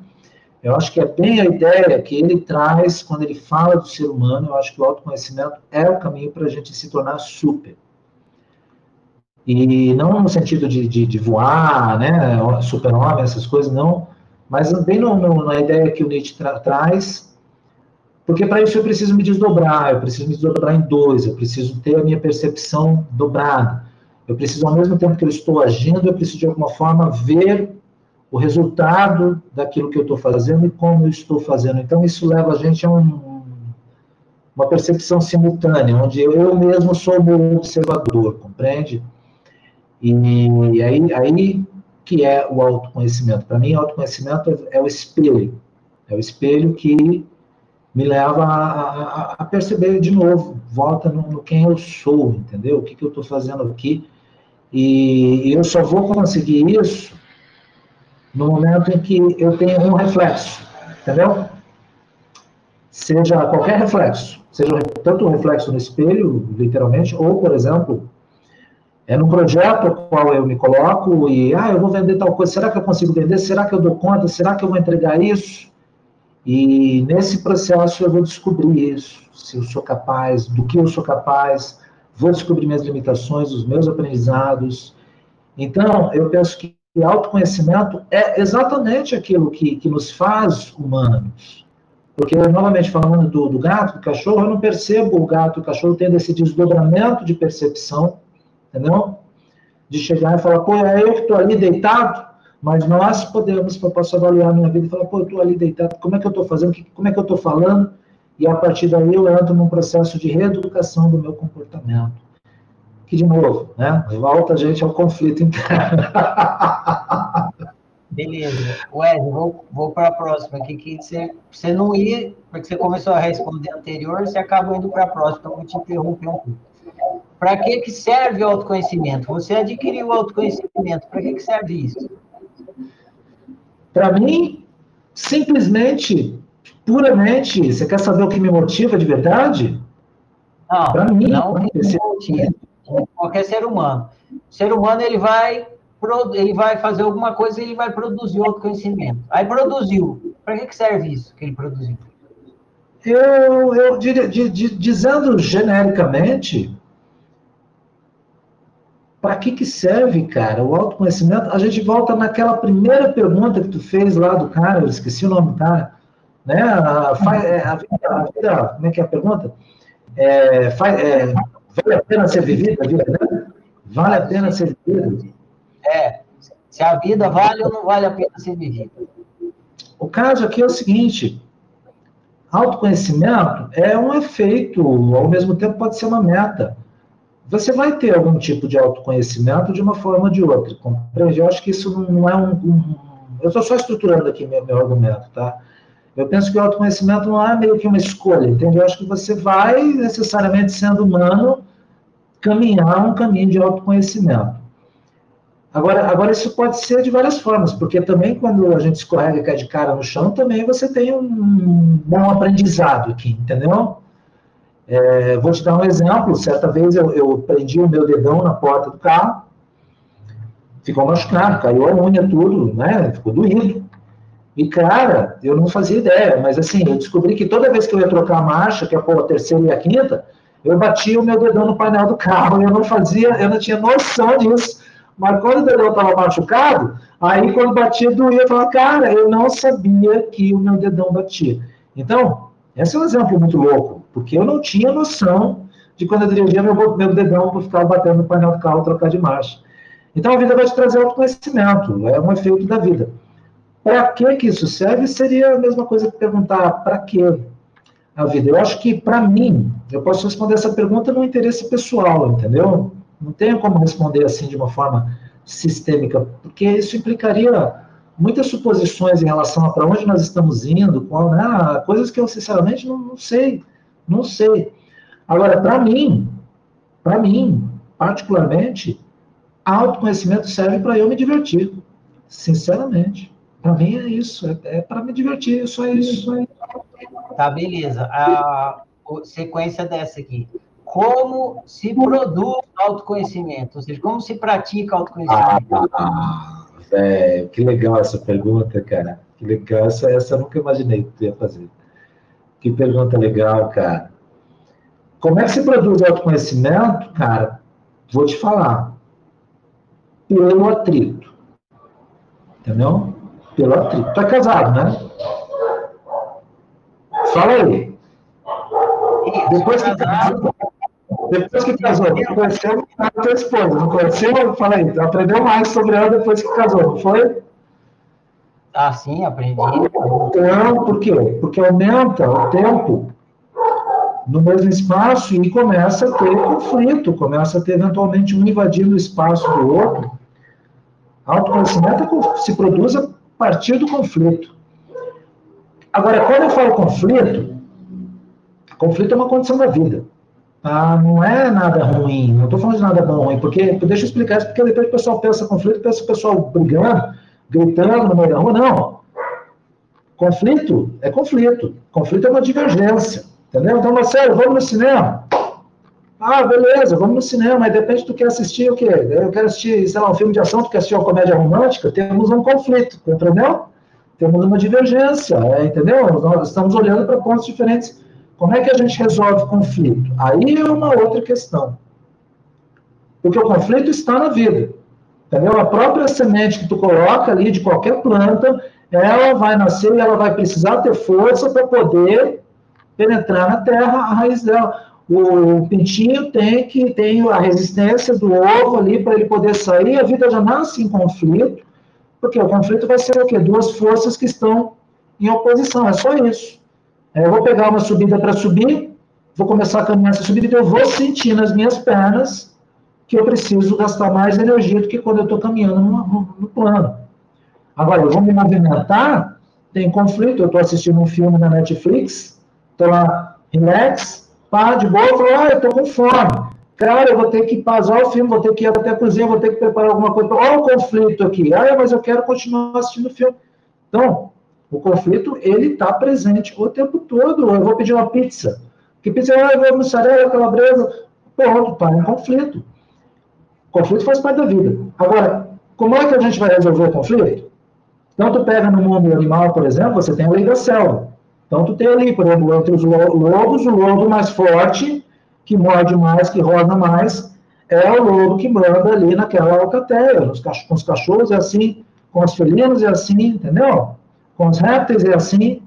Eu acho que é bem a ideia que ele traz quando ele fala do ser humano. Eu acho que o autoconhecimento é o caminho para a gente se tornar super. E não no sentido de, de, de voar, né, super-homem, essas coisas, não, mas bem no, no, na ideia que o Nietzsche tra traz, porque para isso eu preciso me desdobrar, eu preciso me desdobrar em dois, eu preciso ter a minha percepção dobrada, eu preciso, ao mesmo tempo que eu estou agindo, eu preciso de alguma forma ver o resultado daquilo que eu estou fazendo e como eu estou fazendo. Então, isso leva a gente a um, uma percepção simultânea, onde eu mesmo sou o meu observador, compreende? E aí, aí que é o autoconhecimento. Para mim, autoconhecimento é o espelho. É o espelho que me leva a, a, a perceber de novo, volta no, no, quem eu sou, entendeu? O que, que eu estou fazendo aqui. E, e eu só vou conseguir isso no momento em que eu tenho um reflexo, entendeu? Seja qualquer reflexo, seja tanto um reflexo no espelho, literalmente, ou, por exemplo, é num projeto ao qual eu me coloco e, ah, eu vou vender tal coisa, será que eu consigo vender? Será que eu dou conta? Será que eu vou entregar isso? E nesse processo eu vou descobrir isso, se eu sou capaz, do que eu sou capaz, vou descobrir minhas limitações, os meus aprendizados. Então, eu penso que autoconhecimento é exatamente aquilo que, que nos faz humanos. Porque, novamente, falando do, do gato, do cachorro, eu não percebo o gato e o cachorro tendo esse desdobramento de percepção entendeu? De chegar e falar, pô, é eu que estou ali deitado, mas nós podemos, eu posso avaliar a minha vida e falar, pô, eu estou ali deitado, como é que eu estou fazendo, como é que eu estou falando, e a partir daí eu entro num processo de reeducação do meu comportamento. Que, de novo, né, volta a gente ao conflito interno. Beleza. Wesley, vou, vou para a próxima aqui, que você, você não ia, porque você começou a responder anterior, você acabou indo para a próxima, então eu vou te interromper um pouco. Para que, que serve o autoconhecimento? Você adquiriu o autoconhecimento, para que, que serve isso? Para mim, simplesmente, puramente, você quer saber o que me motiva de verdade? Não, para mim, não o que me motiva. Qualquer ser humano. O ser humano, ele vai, ele vai fazer alguma coisa e ele vai produzir autoconhecimento. Aí produziu. Para que, serve isso que ele produziu? Eu, eu diria, dizendo genericamente, para que, que serve, cara, o autoconhecimento? A gente volta naquela primeira pergunta que tu fez lá do cara, eu esqueci o nome do cara, né? A, é, a, a vida, como é que é a pergunta? É, faz, é, vale a pena ser vivida a vida, né? Vale a pena ser vivida? É, se a vida vale ou não vale a pena ser vivida. O caso aqui é o seguinte, autoconhecimento é um efeito, ao mesmo tempo pode ser uma meta você vai ter algum tipo de autoconhecimento de uma forma ou de outra, compreende? Eu acho que isso não é um... um eu estou só estruturando aqui meu, meu argumento, tá? Eu penso que o autoconhecimento não é meio que uma escolha, entendeu? Eu acho que você vai, necessariamente sendo humano, caminhar um caminho de autoconhecimento. Agora, agora, isso pode ser de várias formas, porque também quando a gente escorrega e cai de cara no chão, também você tem um bom aprendizado aqui, entendeu? É, vou te dar um exemplo. Certa vez eu, eu prendi o meu dedão na porta do carro, ficou machucado, caiu a unha, tudo, né? Ficou doído. E, cara, eu não fazia ideia, mas assim, eu descobri que toda vez que eu ia trocar a marcha, que é a terceira e a quinta, eu batia o meu dedão no painel do carro, eu não fazia, eu não tinha noção disso. Mas quando o dedão estava machucado, aí quando batia doía, eu falava, cara, eu não sabia que o meu dedão batia. Então, esse é um exemplo muito louco, porque eu não tinha noção de quando eu dirigia meu, meu dedão ficar batendo no painel do carro trocar de marcha. Então a vida vai te trazer autoconhecimento, é um efeito da vida. Para que que isso serve? Seria a mesma coisa que perguntar para que a vida. Eu acho que para mim, eu posso responder essa pergunta no interesse pessoal, entendeu? Não tenho como responder assim de uma forma sistêmica, porque isso implicaria muitas suposições em relação a para onde nós estamos indo, qual, né, coisas que eu sinceramente não, não sei, não sei. Agora, para mim, para mim, particularmente, autoconhecimento serve para eu me divertir, sinceramente. Para mim é isso, é, é para me divertir, só isso. Só isso. Tá, beleza. A sequência dessa aqui. Como se produz autoconhecimento? Ou seja, como se pratica autoconhecimento? Ah, é, que legal essa pergunta, cara. Que legal. Essa, essa eu nunca imaginei que tu ia fazer. Que pergunta legal, cara. Como é que se produz autoconhecimento, cara? Vou te falar. Pelo atrito. Entendeu? Pelo atrito. Tu é casado, né? Fala aí. Depois que casado, depois que casou, conheceu a tua esposa, não conheceu? Fala aí, aprendeu mais sobre ela depois que casou, não foi? Ah, sim, aprendi. Então, por quê? Porque aumenta o tempo no mesmo espaço e começa a ter conflito, começa a ter eventualmente um invadindo o espaço do outro. Autoconhecimento é se produz a partir do conflito. Agora, quando eu falo conflito, conflito é uma condição da vida. Ah, não é nada ruim, não estou falando de nada bom ruim, porque, deixa eu explicar isso, porque depois o pessoal pensa conflito, pensa o pessoal brigando, gritando no meio da rua, não. Conflito é conflito, conflito é uma divergência, entendeu? Então, Marcelo, vamos no cinema? Ah, beleza, vamos no cinema, mas depende do que assistir o quê? Eu quero assistir, sei lá, um filme de ação, tu quer assistir uma comédia romântica, temos um conflito, entendeu? Temos uma divergência, é, entendeu? Nós estamos olhando para pontos diferentes como é que a gente resolve conflito? Aí é uma outra questão. Porque o conflito está na vida. Entendeu? A própria semente que tu coloca ali de qualquer planta, ela vai nascer e ela vai precisar ter força para poder penetrar na terra a raiz dela. O pintinho tem que tem a resistência do ovo ali para ele poder sair. A vida já nasce em conflito, porque o conflito vai ser o quê? Duas forças que estão em oposição. É só isso. Eu vou pegar uma subida para subir, vou começar a caminhar essa subida, então eu vou sentir nas minhas pernas que eu preciso gastar mais energia do que quando eu estou caminhando no, no, plano. Agora, eu vou me movimentar, tem conflito, eu estou assistindo um filme na Netflix, estou lá, relax, pá, de boa, falo, ah, eu estou com fome. Cara, eu vou ter que pausar o filme, vou ter que ir até a cozinha, vou ter que preparar alguma coisa. Olha o conflito aqui. Ah, mas eu quero continuar assistindo o filme. Então, o conflito, ele está presente o tempo todo. Eu vou pedir uma pizza. Que pizza é mussarela, calabresa? Pronto, está em conflito. O conflito faz parte da vida. Agora, como é que a gente vai resolver o conflito? Então, tu pega no mundo animal, por exemplo, você tem a lei da selva. Então, tu tem ali, por exemplo, entre os lobos, o lobo mais forte, que morde mais, que roda mais, é o lobo que manda ali naquela alcateia. Com os cachorros é assim, com os felinos é assim, entendeu? Com os répteis é assim.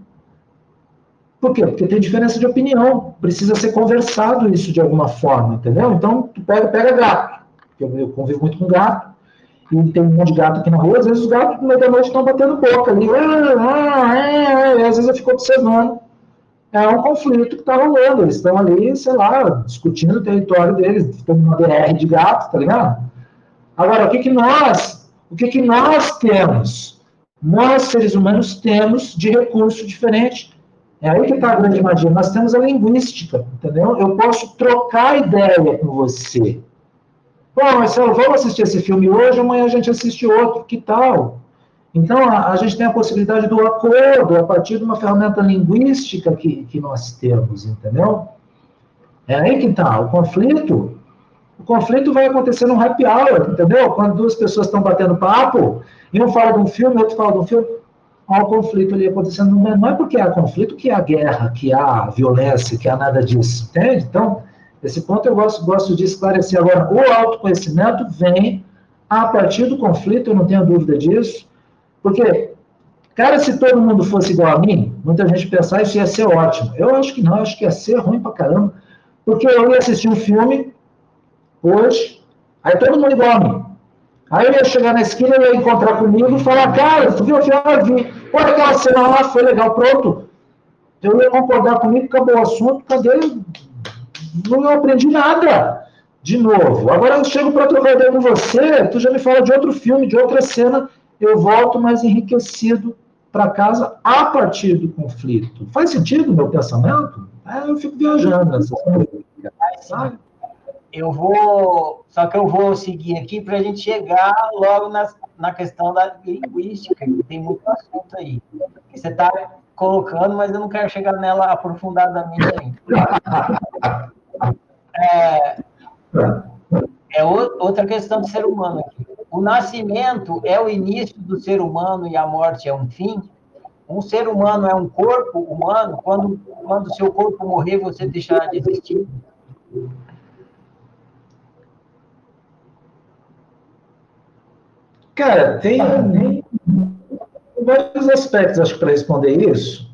Por quê? Porque tem diferença de opinião. Precisa ser conversado isso de alguma forma, entendeu? Então, tu pega, pega gato. Eu, eu convivo muito com gato. E tem um monte de gato aqui na rua. Às vezes os gatos, no meio da noite, estão batendo boca ali. Ah, ah, ah, e às vezes eu fico observando é um conflito que está rolando. Eles estão ali, sei lá, discutindo o território deles, estão numa BR de gato, tá ligado? Agora, o que, que nós, o que, que nós temos? Nós, seres humanos, temos de recurso diferente. É aí que está a grande magia. Nós temos a linguística, entendeu? Eu posso trocar ideia com você. Bom, Marcelo, vamos assistir esse filme hoje, amanhã a gente assiste outro, que tal? Então, a, a, gente tem a possibilidade do acordo a partir de uma ferramenta linguística que, que nós temos, entendeu? É aí que está. O conflito, o conflito vai acontecer num happy hour, entendeu? Quando duas pessoas estão batendo papo, e um fala de um filme, outro fala de um filme, há o conflito ali acontecendo. Não é porque há conflito que há guerra, que há violência, que há nada disso, entende? Então, esse ponto eu gosto, gosto de esclarecer. Agora, o autoconhecimento vem a partir do conflito, eu não tenho dúvida disso, porque, cara, se todo mundo fosse igual a mim, muita gente pensar isso ia ser ótimo. Eu acho que não, acho que ia ser ruim pra caramba. Porque eu ia assistir um filme hoje, aí todo mundo igual a mim. Aí eu ia chegar na esquina, ele ia encontrar comigo e falar, cara, tu viu o filme? Eu vi. Pô, aquela cena lá foi legal, pronto. Eu ia concordar comigo, acabou o assunto, cadê? Não aprendi nada. De novo. Agora eu chego para trocar ideia com você, tu já me fala de outro filme, de outra cena, eu volto mais enriquecido para casa a partir do conflito. Faz sentido o meu pensamento? É, eu fico viajando nessa sabe? Eu vou, só que eu vou seguir aqui para a gente chegar logo na, na questão da linguística, que tem muito assunto aí. Você está colocando, mas eu não quero chegar nela aprofundadamente ainda. É, é outra questão do ser humano aqui. O nascimento é o início do ser humano e a morte é um fim. Um ser humano é um corpo humano. Quando quando seu corpo morrer, você deixará de existir. Cara, tem, vários aspectos, acho para responder isso.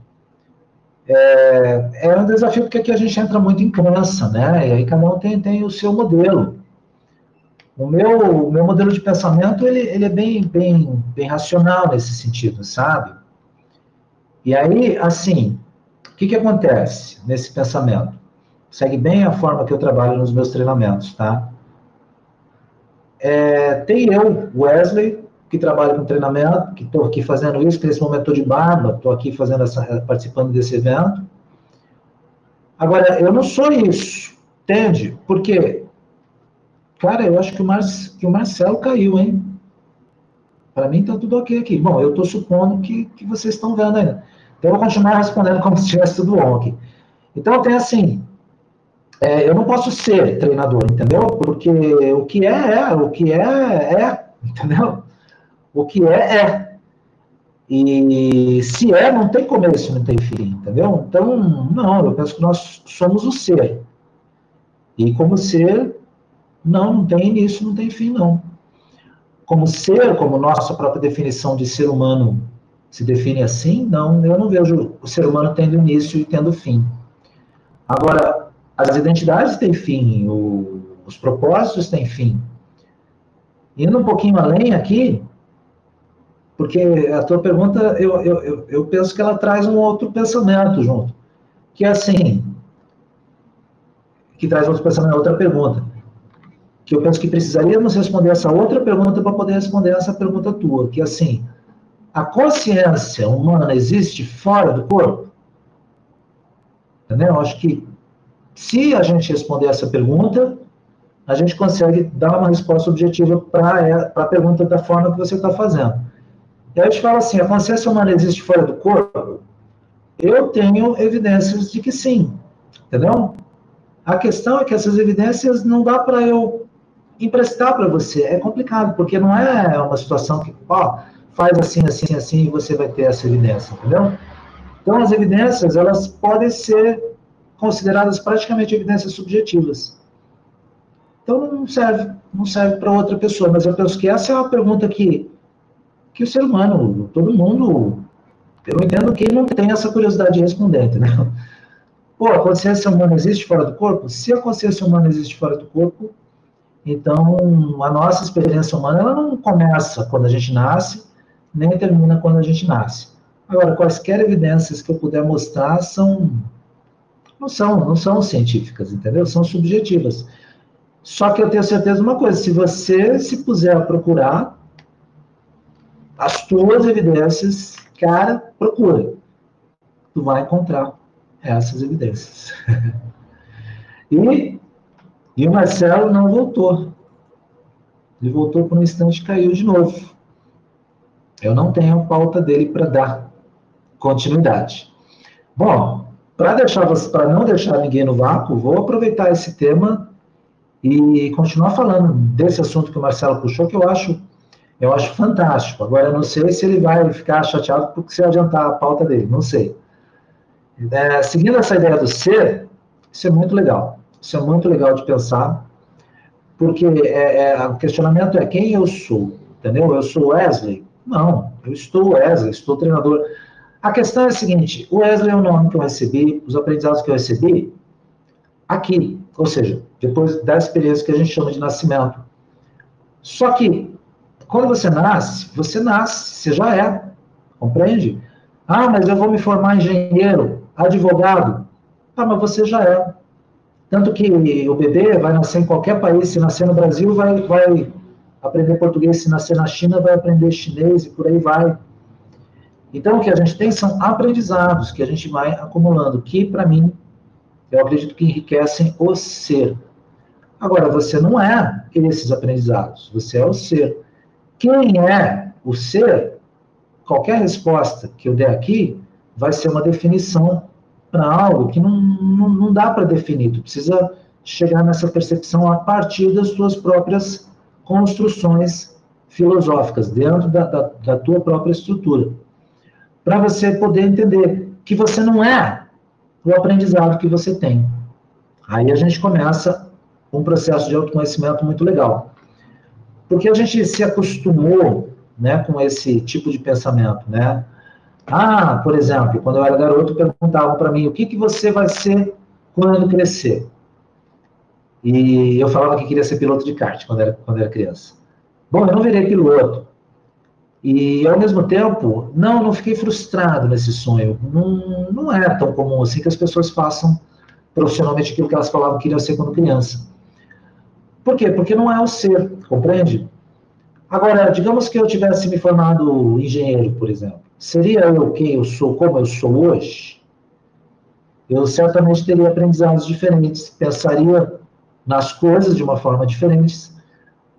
É, é, um desafio porque aqui a gente entra muito em crença, né? E aí cada um tem, tem o seu modelo. O meu, o meu modelo de pensamento, ele, ele é bem, bem, bem racional nesse sentido, sabe? E aí, assim, o que, que acontece nesse pensamento? Segue bem a forma que eu trabalho nos meus treinamentos, tá? É, tem eu, Wesley, que trabalho com treinamento, que estou aqui fazendo isso, que nesse momento estou de barba, estou aqui fazendo essa, participando desse evento. Agora, eu não sou isso, entende? Porque Cara, eu acho que o, Mar... que o Marcelo caiu, hein? Para mim tá tudo ok aqui. Bom, eu estou supondo que, que vocês estão vendo ainda. Então eu vou continuar respondendo como se tivesse tudo ok. Então tem assim, é, eu não posso ser treinador, entendeu? Porque o que é, é, o que é, é, entendeu? O que é, é. E se é, não tem começo, não tem fim, entendeu? Então, não, eu penso que nós somos o ser. E como ser, não, não tem início, não tem fim, não. Como ser, como nossa própria definição de ser humano se define assim, não, eu não vejo o ser humano tendo início e tendo fim. Agora, as identidades têm fim, o, os propósitos têm fim. Indo um pouquinho além aqui, porque a tua pergunta, eu, eu, eu, eu penso que ela traz um outro pensamento junto, que é assim, que traz outro pensamento, outra pergunta que eu penso que precisaríamos responder essa outra pergunta para poder responder essa pergunta tua, que é assim, a consciência humana existe fora do corpo? Entendeu? Acho que se a gente responder essa pergunta, a gente consegue dar uma resposta objetiva para a pergunta da forma que você está fazendo. E aí a gente fala assim, a consciência humana existe fora do corpo? Eu tenho evidências de que sim, entendeu? A questão é que essas evidências não dá para eu emprestar para você. É complicado, porque não é uma situação que, ó, faz assim, assim, assim, e você vai ter essa evidência, entendeu? Então, as evidências, elas podem ser consideradas praticamente evidências subjetivas. Então, não serve, não serve para outra pessoa. Mas eu penso que essa é uma pergunta que, que o ser humano, todo mundo, eu entendo que não tem essa curiosidade de responder, entendeu? Pô, a consciência humana existe fora do corpo? Se a consciência humana existe fora do corpo, então a nossa experiência humana ela não começa quando a gente nasce, nem termina quando a gente nasce. Agora, quaisquer evidências que eu puder mostrar são não são, não são científicas, entendeu? São subjetivas. Só que eu tenho certeza de uma coisa, se você se puser a procurar as tuas evidências, cara, procura. Tu vai encontrar essas evidências. e, e o Marcelo não voltou. Ele voltou por um instante e caiu de novo. Eu não tenho pauta dele para dar continuidade. Bom, para deixar para não deixar ninguém no vácuo, vou aproveitar esse tema e continuar falando desse assunto que o Marcelo puxou, que eu acho eu acho fantástico. Agora, eu não sei se ele vai ficar chateado porque se adiantar a pauta dele, não sei. É, seguindo essa ideia do ser, isso é muito legal. Isso é muito legal de pensar, porque é, é, o questionamento é quem eu sou, entendeu? Eu sou Wesley? Não, eu estou Wesley, estou treinador. A questão é a seguinte: o Wesley é o nome que eu recebi, os aprendizados que eu recebi aqui, ou seja, depois da experiência que a gente chama de nascimento. Só que, quando você nasce, você nasce, você já é, compreende? Ah, mas eu vou me formar engenheiro, advogado. Tá, mas você já é. Tanto que o bebê vai nascer em qualquer país, se nascer no Brasil, vai, vai aprender português, se nascer na China, vai aprender chinês e por aí vai. Então, o que a gente tem são aprendizados que a gente vai acumulando, que, para mim, eu acredito que enriquecem o ser. Agora, você não é esses aprendizados, você é o ser. Quem é o ser, qualquer resposta que eu der aqui, vai ser uma definição para algo que não, não, não dá para definir. Tu precisa chegar nessa percepção a partir das tuas próprias construções filosóficas, dentro da, da, da tua própria estrutura. Para você poder entender que você não é o aprendizado que você tem. Aí a gente começa um processo de autoconhecimento muito legal. Porque a gente se acostumou né, com esse tipo de pensamento, né? Ah, por exemplo, quando eu era garoto, perguntavam para mim o que, que você vai ser quando crescer. E eu falava que queria ser piloto de kart quando era, quando era criança. Bom, eu não virei piloto. E, ao mesmo tempo, não, não fiquei frustrado nesse sonho. Não, não é tão comum assim que as pessoas façam profissionalmente aquilo que elas falavam que queriam ser quando criança. Por quê? Porque não é o ser, compreende? Agora, digamos que eu tivesse me formado engenheiro, por exemplo. Seria eu quem eu sou, como eu sou hoje? Eu certamente teria aprendizados diferentes, pensaria nas coisas de uma forma diferente.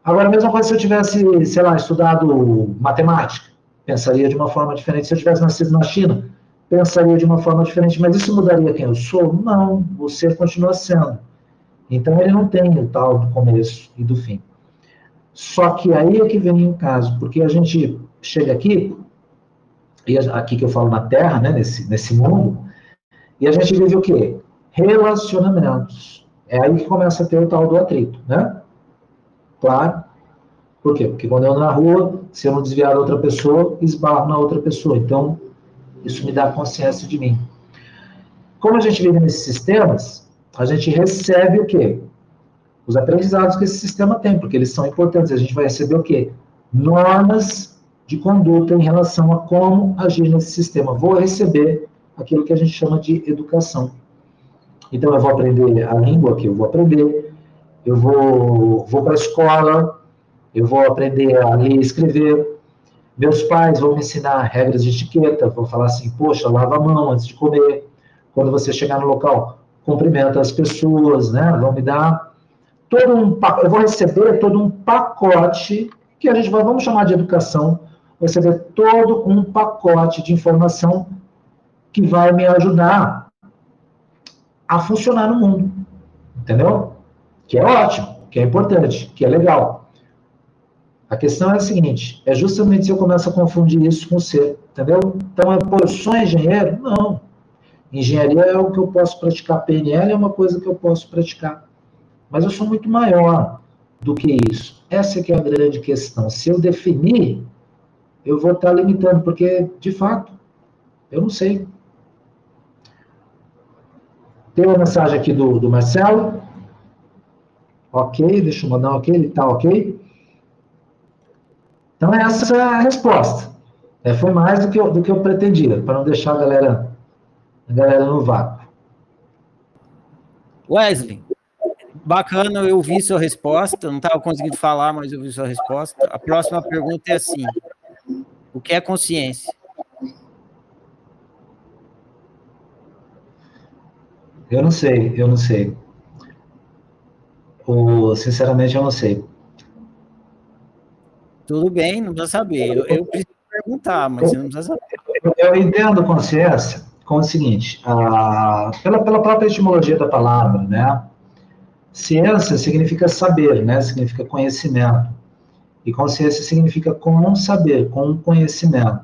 Agora, a mesma coisa se eu tivesse, sei lá, estudado matemática, pensaria de uma forma diferente. Se eu tivesse nascido na China, pensaria de uma forma diferente. Mas isso mudaria quem eu sou? Não, você continua sendo. Então, ele não tem o tal do começo e do fim. Só que aí é que vem o caso, porque a gente chega aqui e aqui que eu falo na Terra, né, nesse, nesse mundo, e a gente vive o quê? Relacionamentos. É aí que começa a ter o tal do atrito, né? Claro. Por quê? Porque quando eu ando na rua, se eu não desviar da outra pessoa, esbarro na outra pessoa. Então, isso me dá consciência de mim. Como a gente vive nesses sistemas, a gente recebe o quê? Os aprendizados que esse sistema tem, porque eles são importantes. A gente vai receber o quê? Normas de conduta em relação a como agir nesse sistema. Vou receber aquilo que a gente chama de educação. Então, eu vou aprender a língua que eu vou aprender, eu vou, vou para a escola, eu vou aprender a ler e escrever. Meus pais vão me ensinar regras de etiqueta, vão falar assim, poxa, lava a mão antes de comer. Quando você chegar no local, cumprimenta as pessoas, né? Vão me dar todo um, eu vou receber todo um pacote que a gente vai, vamos chamar de educação, você vê todo um pacote de informação que vai me ajudar a funcionar no mundo. Entendeu? Que é ótimo, que é importante, que é legal. A questão é a seguinte: é justamente se eu começo a confundir isso com ser, entendeu? Então, pô, eu sou engenheiro? Não. Engenharia é o que eu posso praticar. PNL é uma coisa que eu posso praticar. Mas eu sou muito maior. do que isso? Essa que é a grande questão. Se eu definir, eu vou estar limitando, porque, de fato, eu não sei. Tem uma mensagem aqui do, do Marcelo. Ok, deixa eu mandar ok, ele está ok. Então, essa é a resposta. É, foi mais do que, eu, do que eu pretendia, para não deixar a galera, a galera no vácuo. Wesley, bacana, eu vi sua resposta. Não estava conseguindo falar, mas eu vi sua resposta. A próxima pergunta é assim: O que é consciência? Eu não sei, eu não sei. O, sinceramente, eu não sei. Tudo bem, não precisa saber. Eu, eu preciso perguntar, mas você não precisa saber. Eu, eu entendo consciência como o seguinte, a, pela, pela própria etimologia da palavra, né? Ciência significa saber, né? Significa conhecimento. E consciência significa com saber, com conhecimento.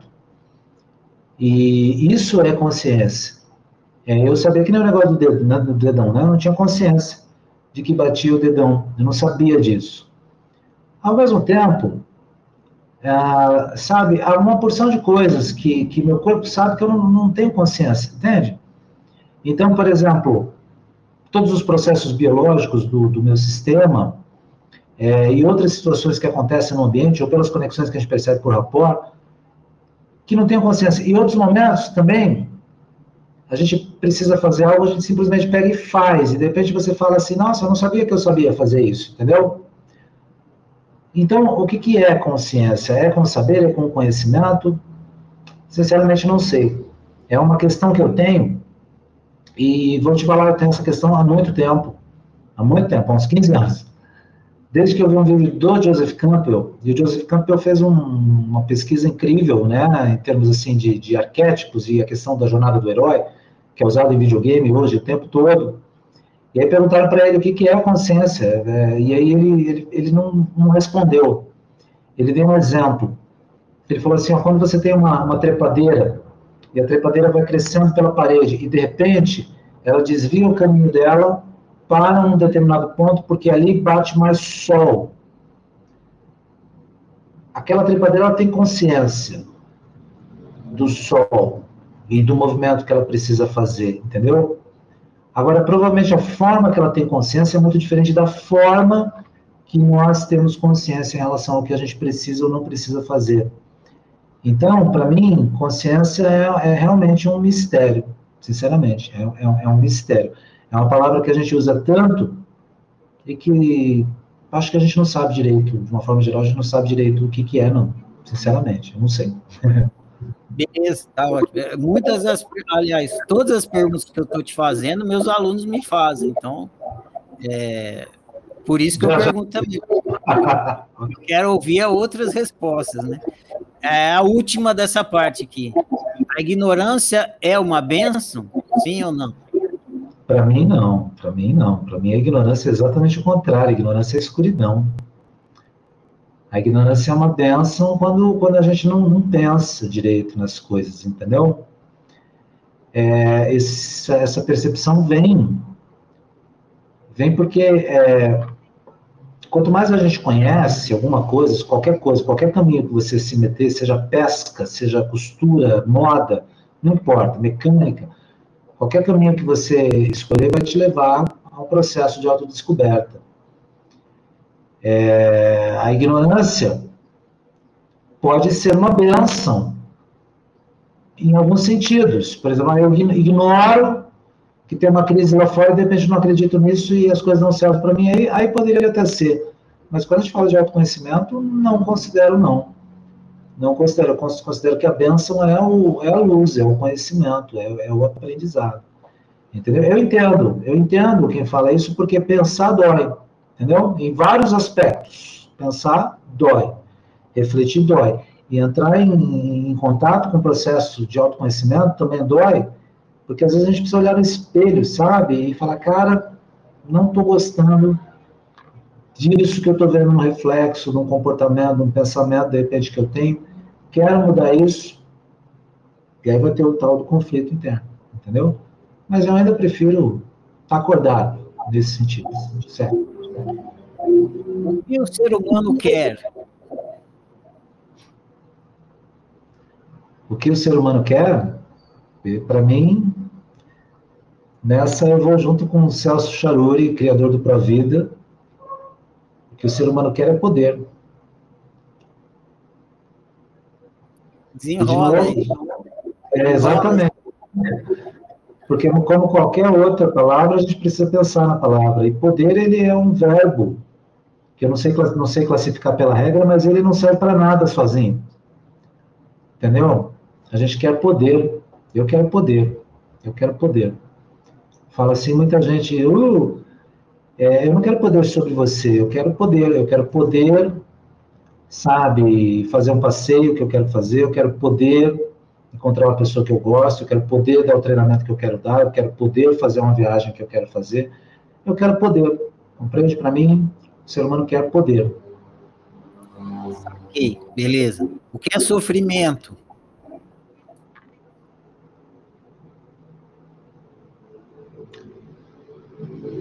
E isso é consciência. É eu saber que nem o negócio do, dedo, né, do dedão, né? Eu não tinha consciência de que batia o dedão. Eu não sabia disso. Ao mesmo tempo, é, sabe, há uma porção de coisas que, que meu corpo sabe que eu não, não tenho consciência, entende? Então, por exemplo, todos os processos biológicos do, do meu sistema é, e outras situações que acontecem no ambiente, ou pelas conexões que a gente percebe por rapport, que não tenho consciência. E outros momentos também, a gente precisa fazer algo, a gente simplesmente pega e faz, e de repente você fala assim, nossa, eu não sabia que eu sabia fazer isso, entendeu? Então, o que, que é consciência? É com saber? É com conhecimento? Sinceramente, não sei. É uma questão que eu tenho, e vou te falar, eu tenho essa questão há muito tempo. Há muito tempo, há uns 15 anos. Desde que eu vi um vídeo do Joseph Campbell, e o Joseph Campbell fez um, uma pesquisa incrível, né, em termos assim de, de arquétipos e a questão da jornada do herói, que é usado em videogame hoje o tempo todo. E aí perguntaram para ele o que, que é a consciência, é, e aí ele, ele, ele não, não, respondeu. Ele deu um exemplo. Ele falou assim, ó, quando você tem uma, uma trepadeira, e a trepadeira vai crescendo pela parede, e de repente ela desvia o caminho dela para um determinado ponto, porque ali bate mais sol. Aquela trepadeira ela tem consciência do sol e do movimento que ela precisa fazer, entendeu? Agora, provavelmente a forma que ela tem consciência é muito diferente da forma que nós temos consciência em relação ao que a gente precisa ou não precisa fazer. Então, para mim, consciência é, é, realmente um mistério, sinceramente, é, é, é, um mistério. É uma palavra que a gente usa tanto e que acho que a gente não sabe direito, de uma forma geral, a gente não sabe direito o que, que é, não, sinceramente, eu não sei. É, muitas das, aliás, todas as perguntas que eu estou te fazendo, meus alunos me fazem, então, é, por isso que eu pergunto também. Eu quero ouvir outras respostas, né? É a última dessa parte aqui. A ignorância é uma benção? Sim ou não? Para mim, não. Para mim, não. Para mim, a ignorância é exatamente o contrário. A ignorância é escuridão. A ignorância é uma benção quando, quando a gente não, não pensa direito nas coisas, entendeu? É, esse, essa percepção vem, vem porque é, quanto mais a gente conhece alguma coisa, qualquer coisa, qualquer caminho que você se meter, seja pesca, seja costura, moda, não importa, mecânica, qualquer caminho que você escolher vai te levar a um processo de autodescoberta. É, a ignorância pode ser uma benção em alguns sentidos. Por exemplo, eu ignoro que tem uma crise lá fora e de repente não acredito nisso e as coisas não servem para mim, aí, aí poderia até ser. Mas quando a gente fala de autoconhecimento, não considero não. Não considero, considero que a benção é, o, é a luz, é o conhecimento, é, é o aprendizado. Entendeu? Eu entendo, eu entendo quem fala isso porque pensar dói entendeu? Em vários aspectos. Pensar dói, refletir dói. E entrar em, em contato com o processo de autoconhecimento também dói, porque às vezes a gente precisa olhar no espelho, sabe? E falar, cara, não estou gostando disso que eu estou vendo no reflexo, num comportamento, num pensamento, de repente, que eu tenho. Quero mudar isso. E aí vai ter o tal do conflito interno, entendeu? Mas eu ainda prefiro estar acordado nesse sentido, certo? O que o ser humano quer? O que o ser humano quer? Para mim, nessa eu vou junto com o Celso Charuri, criador do Provida. O que o ser humano quer é poder. Desenrola É, exatamente. Porque como qualquer outra palavra, a gente precisa pensar na palavra. E poder, ele é um verbo, que eu não sei, não sei classificar pela regra, mas ele não serve para nada sozinho. Entendeu? A gente quer poder. Eu quero poder. Eu quero poder. Fala assim, muita gente, uh, é, eu não quero poder sobre você, eu quero poder, eu quero poder, sabe, fazer um passeio que eu quero fazer, eu quero poder encontrar uma pessoa que eu gosto, eu quero poder dar o treinamento que eu quero dar, eu quero poder fazer uma viagem que eu quero fazer. Eu quero poder. Compreende? Para mim, o ser humano quer poder. Ok, beleza. O que é sofrimento?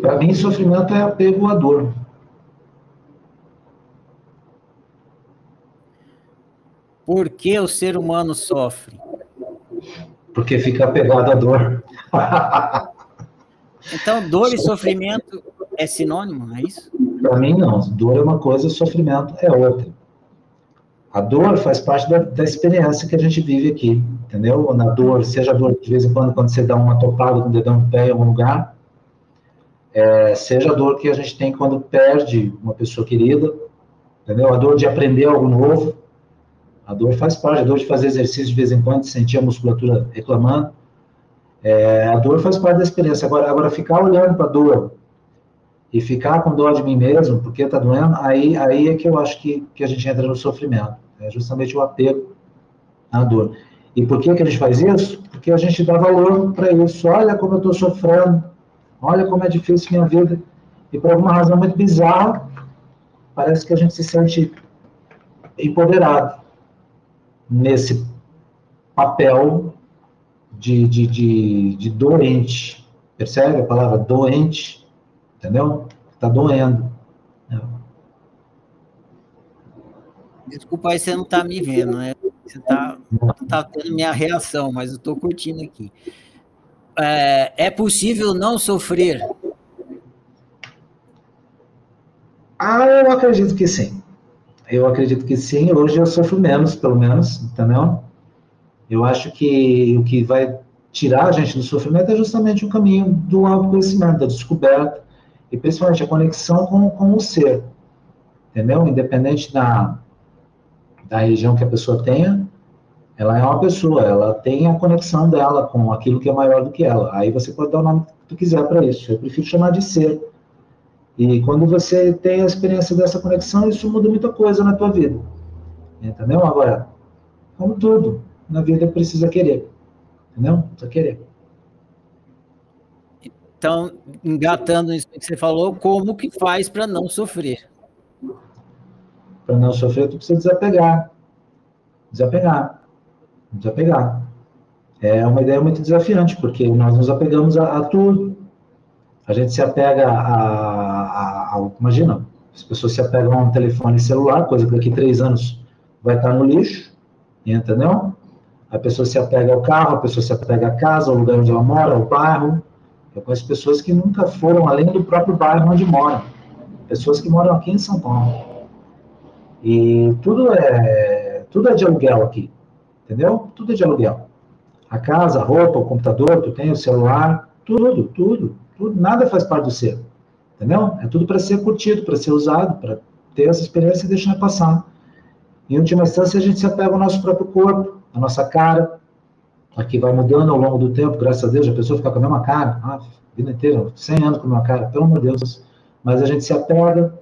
Para mim, sofrimento é apego à dor. Por que o ser humano sofre? Porque fica apegado à dor. então, dor e sofrimento é sinônimo, não é isso? Para mim, não. Dor é uma coisa, sofrimento é outra. A dor faz parte da, da, experiência que a gente vive aqui, entendeu? Na dor, seja a dor de vez em quando, quando você dá uma topada com o dedão no pé em algum lugar, é, seja a dor que a gente tem quando perde uma pessoa querida, entendeu? A dor de aprender algo novo, a dor faz parte, a dor de fazer exercício de vez em quando, de sentir a musculatura reclamando. É, a dor faz parte da experiência. Agora, agora ficar olhando para a dor e ficar com dor de mim mesmo, porque está doendo, aí, aí é que eu acho que, que a gente entra no sofrimento. É justamente o apego à dor. E por que, que a gente faz isso? Porque a gente dá valor para isso. Olha como eu estou sofrendo, olha como é difícil minha vida. E por alguma razão muito bizarra, parece que a gente se sente empoderado nesse papel de, de, de, de doente. Percebe a palavra doente? Entendeu? Está doendo. Desculpa aí, você não está me vendo, né? Você está tá tendo minha reação, mas eu estou curtindo aqui. É, é possível não sofrer? Ah, eu acredito que sim. Eu acredito que sim. Hoje eu sofro menos, pelo menos, entendeu? Eu acho que o que vai tirar a gente do sofrimento é justamente o caminho do autoconhecimento, da descoberta, e principalmente a conexão com, com o ser, entendeu? Independente da, da região que a pessoa tenha, ela é uma pessoa, ela tem a conexão dela com aquilo que é maior do que ela. Aí você pode dar o nome que tu quiser para isso. Eu prefiro chamar de ser e quando você tem a experiência dessa conexão, isso muda muita coisa na tua vida. Entendeu? Agora, como tudo, na vida precisa querer. Entendeu? Precisa querer. Então, engatando isso que você falou, como que faz para não sofrer? Para não sofrer, tu precisa desapegar. Desapegar. Desapegar. É uma ideia muito desafiante, porque nós nos apegamos a, a tudo. A gente se apega a, a, imagina, as pessoas se apegam a um telefone celular, coisa que daqui a três anos vai estar no lixo, entendeu? A pessoa se apega ao carro, a pessoa se apega à casa, ao lugar onde ela mora, ao bairro. Eu conheço pessoas que nunca foram além do próprio bairro onde moram. Pessoas que moram aqui em São Paulo. E tudo é, tudo é de aluguel aqui, entendeu? Tudo é de aluguel. A casa, a roupa, o computador, tu tem o celular, tudo, tudo, tudo, nada faz parte do ser. Entendeu? É tudo para ser curtido, para ser usado, para ter essa experiência e deixar passar. Em última instância, a gente se apega ao nosso próprio corpo, à nossa cara, aqui vai mudando ao longo do tempo, graças a Deus, a pessoa fica com a mesma cara, ah, a vida inteira, 100 anos com a mesma cara, pelo amor de Deus. Mas a gente se apega,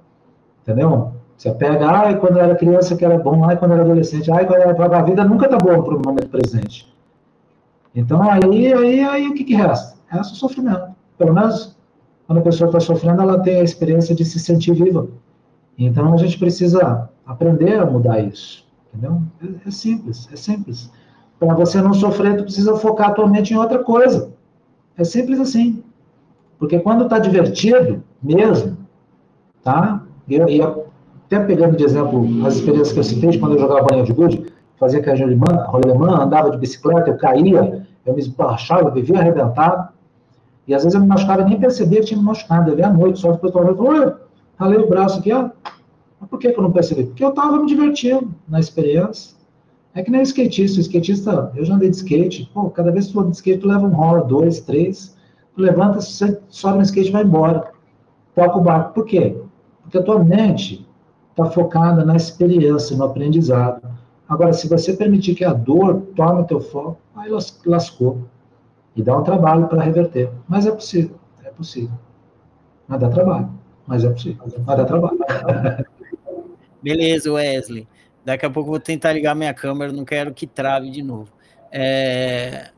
entendeu? Se apega, ai, quando eu era criança que era bom, ai, quando eu era adolescente, ai, quando era... a vida nunca tá boa para o momento presente. Então, aí, aí, aí, o que que resta? Resta o sofrimento. Pelo menos quando a pessoa está sofrendo, ela tem a experiência de se sentir viva. Então a gente precisa aprender a mudar isso, entendeu? É, é simples, é simples. Para você não sofrer, tu precisa focar a tua mente em outra coisa. É simples assim. Porque quando está divertido, mesmo, tá? E, até pegando de exemplo as experiências que eu citei, quando eu jogava bolinha de gude, fazia carrinho de rolemã, andava de bicicleta, eu caía, eu me esbarrachava, eu vivia arrebentado. E às vezes eu me machucava e nem percebia que tinha me machucado. Eu à noite, só depois eu falei, ralei o braço aqui, ó. Mas por que, que eu não percebi? Porque eu estava me divertindo na experiência. É que nem o skatista. O skatista, eu já andei de skate. Pô, cada vez que tu anda de skate, tu leva um rola, dois, três. Tu levanta, você sobe no skate e vai embora. Toca o barco. Por quê? Porque a tua mente está focada na experiência, no aprendizado. Agora, se você permitir que a dor tome o teu foco, aí lascou. E dá um trabalho para reverter. Mas é possível. É possível. Mas dá trabalho. Mas é possível. Mas dá trabalho. Beleza, Wesley. Daqui a pouco vou tentar ligar minha câmera, não quero que trave de novo. É...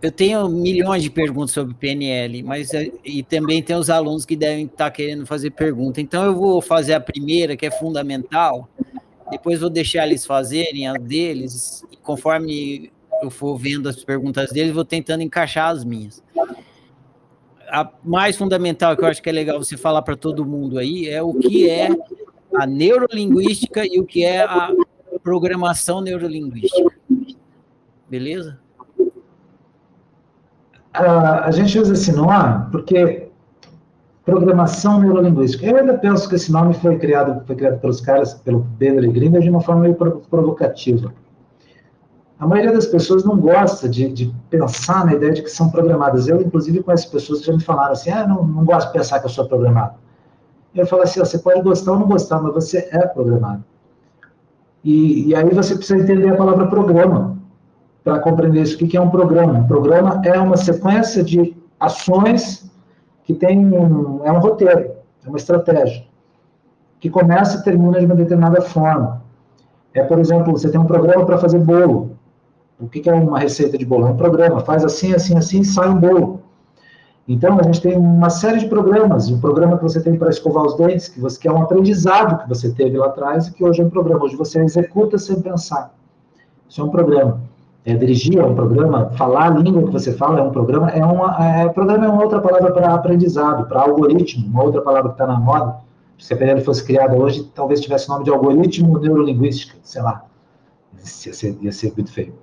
Eu tenho milhões de perguntas sobre PNL, mas é, e também tem os alunos que devem estar querendo fazer pergunta. Então eu vou fazer a primeira, que é fundamental, depois vou deixar eles fazerem as deles, e conforme eu for vendo as perguntas deles, vou tentando encaixar as minhas. A mais fundamental que eu acho que é legal você falar para todo mundo aí é o que é a neurolinguística e o que é a programação neurolinguística. Beleza? Uh, a gente usa esse nome porque programação neurolinguística. Eu ainda penso que esse nome foi criado, foi criado pelos caras, pelo Pedro e Grinda, de uma forma meio provocativa. A maioria das pessoas não gosta de, de, pensar na ideia de que são programadas. Eu, inclusive, conheço pessoas que já me falaram assim, ah, não, não gosto de pensar que eu sou programado. Eu falo assim, você pode gostar ou não gostar, mas você é programado. E, e aí você precisa entender a palavra programa para compreender isso. O que é um programa? Um programa é uma sequência de ações que tem um, é um roteiro, é uma estratégia, que começa e termina de uma determinada forma. É, por exemplo, você tem um programa para fazer bolo. O que é uma receita de bolo? É um programa, faz assim, assim, assim, sai um bolo. Então, a gente tem uma série de programas, o programa que você tem para escovar os dentes, que, você, que é um aprendizado que você teve lá atrás e que hoje é um programa. Hoje você executa sem pensar. Isso é um programa. É, dirigir é um programa, falar a língua que você fala é um programa, é uma, é, programa é uma outra palavra para aprendizado, para algoritmo, uma outra palavra que está na moda. Se a PNL fosse criada hoje, talvez tivesse o nome de algoritmo neurolinguística, sei lá. Ia ser, ia ser muito feio.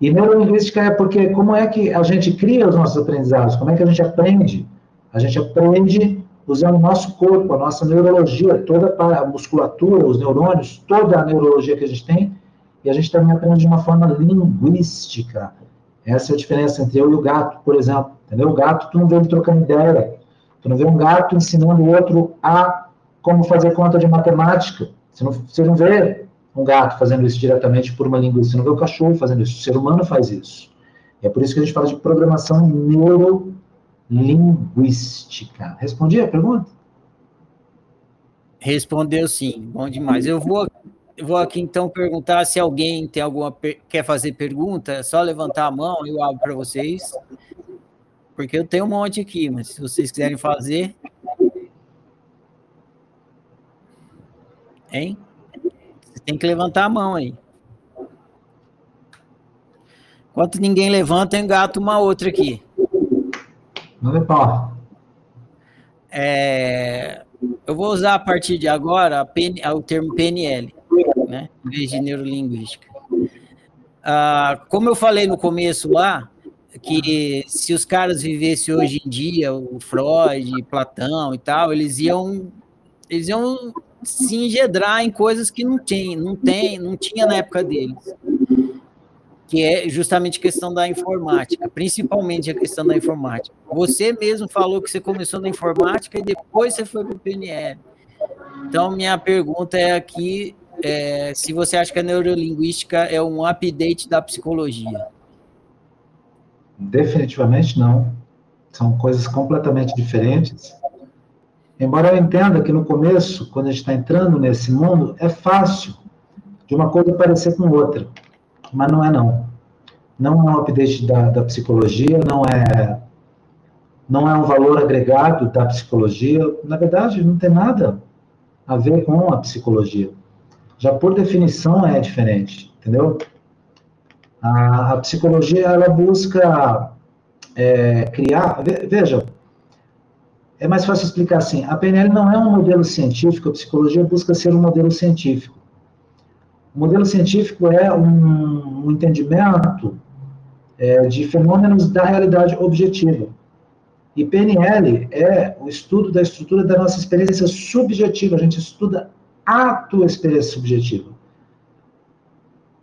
E neurolinguística é porque como é que a gente cria os nossos aprendizados? Como é que a gente aprende? A gente aprende usando o nosso corpo, a nossa neurologia, toda a musculatura, os neurônios, toda a neurologia que a gente tem, e a gente também aprende de uma forma linguística. Essa é a diferença entre eu e o gato, por exemplo. Entendeu? O gato, tu não vê ele trocando ideia. Tu não vê um gato ensinando o outro a como fazer conta de matemática. Você não, você não vê um gato fazendo isso diretamente por uma língua, você não vê o cachorro fazendo isso, o ser humano faz isso. E é por isso que a gente fala de programação neurolinguística. Respondi a pergunta? Respondeu sim, bom demais. Eu vou, vou aqui então perguntar se alguém tem alguma quer fazer pergunta, é só levantar a mão, eu abro para vocês. Porque eu tenho um monte aqui, mas se vocês quiserem fazer. Hein? Tem que levantar a mão aí. Enquanto ninguém levanta, engato uma outra aqui. Manda pau. É, eu vou usar a partir de agora PN, o termo PNL, né, em vez de neurolinguística. Ah, como eu falei no começo lá, que se os caras vivessem hoje em dia, o Freud, Platão e tal, eles iam, eles iam se engedrar em coisas que não tem, não tem, não tinha na época deles. Que é justamente a questão da informática, principalmente a questão da informática. Você mesmo falou que você começou na informática e depois você foi para o PNL. Então, minha pergunta é aqui, é, se você acha que a neurolinguística é um update da psicologia. Definitivamente não. São coisas completamente diferentes. Embora eu entenda que no começo, quando a gente está entrando nesse mundo, é fácil de uma coisa parecer com outra, mas não é não. Não é um update da, da psicologia, não é não é um valor agregado da psicologia. Na verdade, não tem nada a ver com a psicologia. Já por definição é diferente, entendeu? A, a psicologia ela busca é, criar. Veja, é mais fácil explicar assim. A PNL não é um modelo científico, a psicologia busca ser um modelo científico. O modelo científico é um, um entendimento é, de fenômenos da realidade objetiva. E PNL é o estudo da estrutura da nossa experiência subjetiva. A gente estuda a tua experiência subjetiva.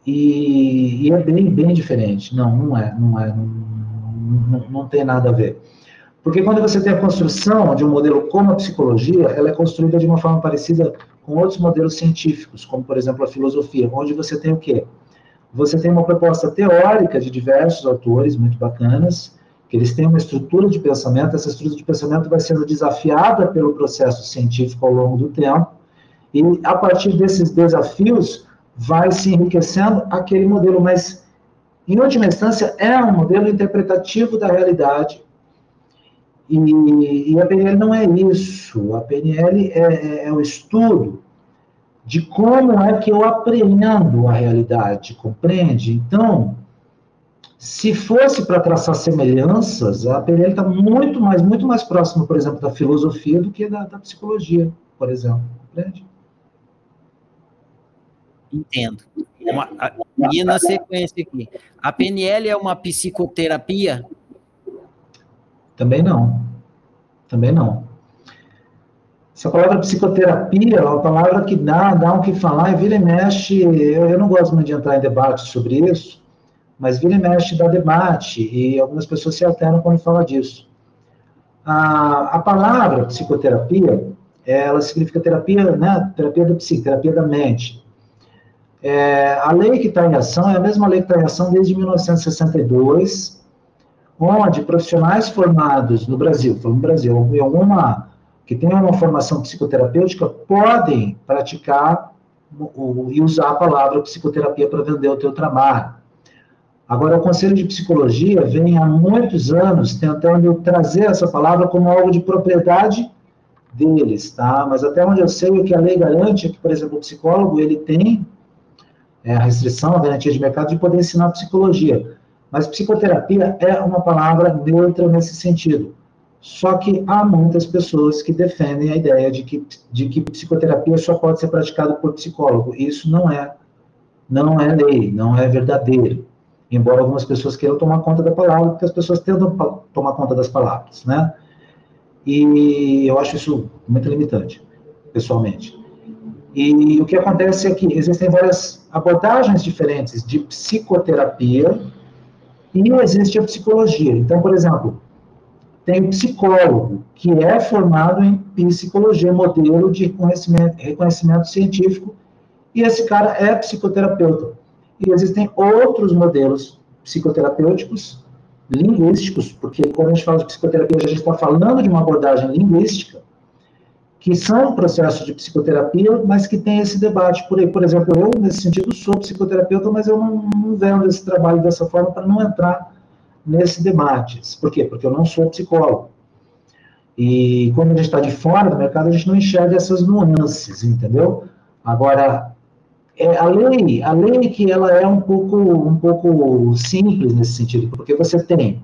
E, e, é bem, bem diferente. Não, não é, não é, não, não, não, tem nada a ver. Porque quando você tem a construção de um modelo como a psicologia, ela é construída de uma forma parecida com outros modelos científicos, como por exemplo a filosofia, onde você tem o quê? Você tem uma proposta teórica de diversos autores muito bacanas, que eles têm uma estrutura de pensamento, essa estrutura de pensamento vai sendo desafiada pelo processo científico ao longo do tempo, e a partir desses desafios vai se enriquecendo aquele modelo, mas em última instância é um modelo interpretativo da realidade. E, e a PNL não é isso. A PNL é, é, é o estudo de como é que eu aprendo a realidade, compreende? Então, se fosse para traçar semelhanças, a PNL está muito mais, muito mais próxima, por exemplo, da filosofia do que da, da psicologia, por exemplo, compreende? Entendo. Uma, a, e na sequência aqui, a PNL é uma psicoterapia? Também não. Também não. Essa palavra psicoterapia é uma palavra que dá, dá um que falar e vira e mexe. Eu, eu não gosto muito de entrar em debate sobre isso, mas vira e mexe dá debate e algumas pessoas se alternam quando fala disso. A, a palavra psicoterapia, ela significa terapia, né? Terapia da psique, terapia da mente. É, a lei que está em ação é a mesma lei que está em ação desde 1962, onde profissionais formados no Brasil, falando no Brasil, em alguma que tenham uma formação psicoterapêutica podem praticar o, e usar a palavra psicoterapia para vender o teu trabalho. Agora, o Conselho de Psicologia vem há muitos anos tentando trazer essa palavra como algo de propriedade deles, tá? Mas até onde eu sei, o que a lei garante é que, por exemplo, o psicólogo, ele tem é, a restrição, a garantia de mercado de poder ensinar psicologia. Mas psicoterapia é uma palavra neutra nesse sentido. Só que há muitas pessoas que defendem a ideia de que, de que psicoterapia só pode ser praticada por psicólogo. Isso não é, não é lei, não é verdadeiro. Embora algumas pessoas queiram tomar conta da palavra, porque as pessoas tentam tomar conta das palavras, né? E eu acho isso muito limitante, pessoalmente. E o que acontece é que existem várias abordagens diferentes de psicoterapia e existe a psicologia. Então, por exemplo, tem psicólogo, que é formado em psicologia, modelo de reconhecimento, reconhecimento científico, e esse cara é psicoterapeuta. E existem outros modelos psicoterapêuticos, linguísticos, porque quando a gente fala de psicoterapia, a gente está falando de uma abordagem linguística, que são processos de psicoterapia, mas que tem esse debate por aí. Por exemplo, eu, nesse sentido, sou psicoterapeuta, mas eu não, não vendo esse trabalho dessa forma para não entrar nesse debate. Por quê? Porque eu não sou psicólogo. E quando a gente está de fora do mercado, a gente não enxerga essas nuances, entendeu? Agora, é, a lei, a lei que ela é um pouco, um pouco simples nesse sentido, porque você tem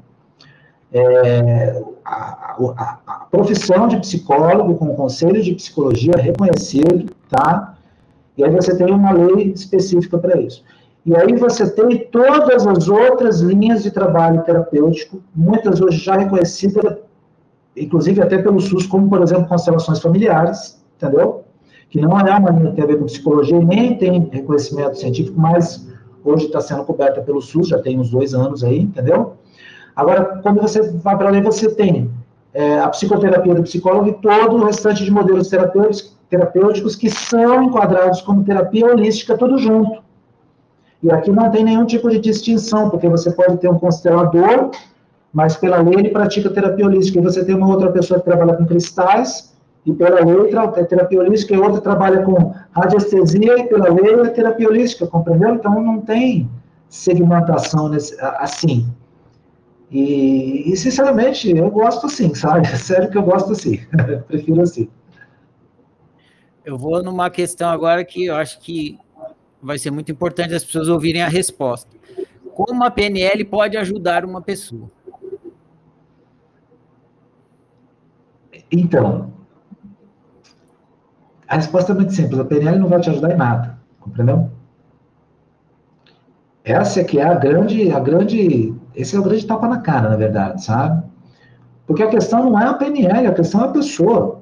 é, a, a, profissão de psicólogo com conselho de psicologia reconhecido, tá? E aí você tem uma lei específica para isso. E aí você tem todas as outras linhas de trabalho terapêutico, muitas hoje já reconhecidas, inclusive até pelo SUS, como, por exemplo, constelações familiares, entendeu? Que não é uma linha que tem a ver com psicologia, nem tem reconhecimento científico, mas hoje está sendo coberta pelo SUS, já tem uns dois anos aí, entendeu? Agora, quando você vai para além, você tem é, a psicoterapia do psicólogo e todo o restante de modelos terapêuticos, terapêuticos que são enquadrados como terapia holística, tudo junto. E aqui não tem nenhum tipo de distinção, porque você pode ter um constelador, mas pela lei ele pratica terapia holística, e você tem uma outra pessoa que trabalha com cristais, e pela lei é terapia holística, e outra trabalha com radiestesia, e pela lei é terapia holística, compreendeu? Então não tem segmentação nesse, assim. E, e, sinceramente, eu gosto assim, sabe? Sério que eu gosto assim. Prefiro assim. Eu vou numa questão agora que eu acho que vai ser muito importante as pessoas ouvirem a resposta. Como a PNL pode ajudar uma pessoa? Então, a resposta é muito simples. A PNL não vai te ajudar em nada, compreendeu? Essa é que é a grande, a grande, esse é o grande tapa na cara, na verdade, sabe? Porque a questão não é a PNL, a questão é a pessoa.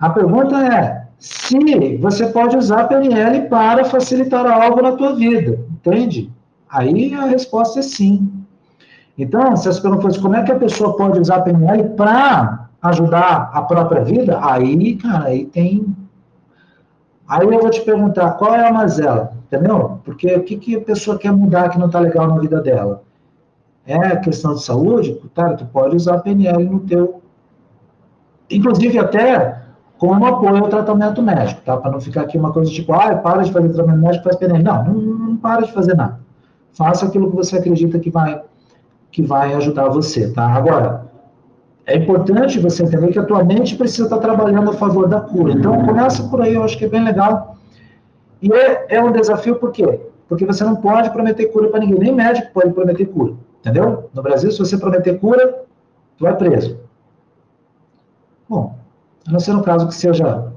A pergunta é se você pode usar a PNL para facilitar algo na tua vida, entende? Aí a resposta é sim. Então, se as perguntas como é que a pessoa pode usar a PNL para ajudar a própria vida, aí, cara, aí tem. Aí eu vou te perguntar, qual é a mazela? Entendeu? Porque o que, que a pessoa quer mudar que não está legal na vida dela? É questão de saúde? Tá, tu pode usar PNL no teu. Inclusive, até como apoio ao tratamento médico, tá? Para não ficar aqui uma coisa tipo, ah, para de fazer tratamento médico, faz PNL. Não, não, não para de fazer nada. Faça aquilo que você acredita que vai, que vai ajudar você, tá? Agora, é importante você entender que a tua mente precisa estar trabalhando a favor da cura. Então, começa por aí, eu acho que é bem legal. E é, é um desafio por quê? Porque você não pode prometer cura para ninguém. Nem médico pode prometer cura. Entendeu? No Brasil, se você prometer cura, tu vai preso. Bom, a não ser no caso que seja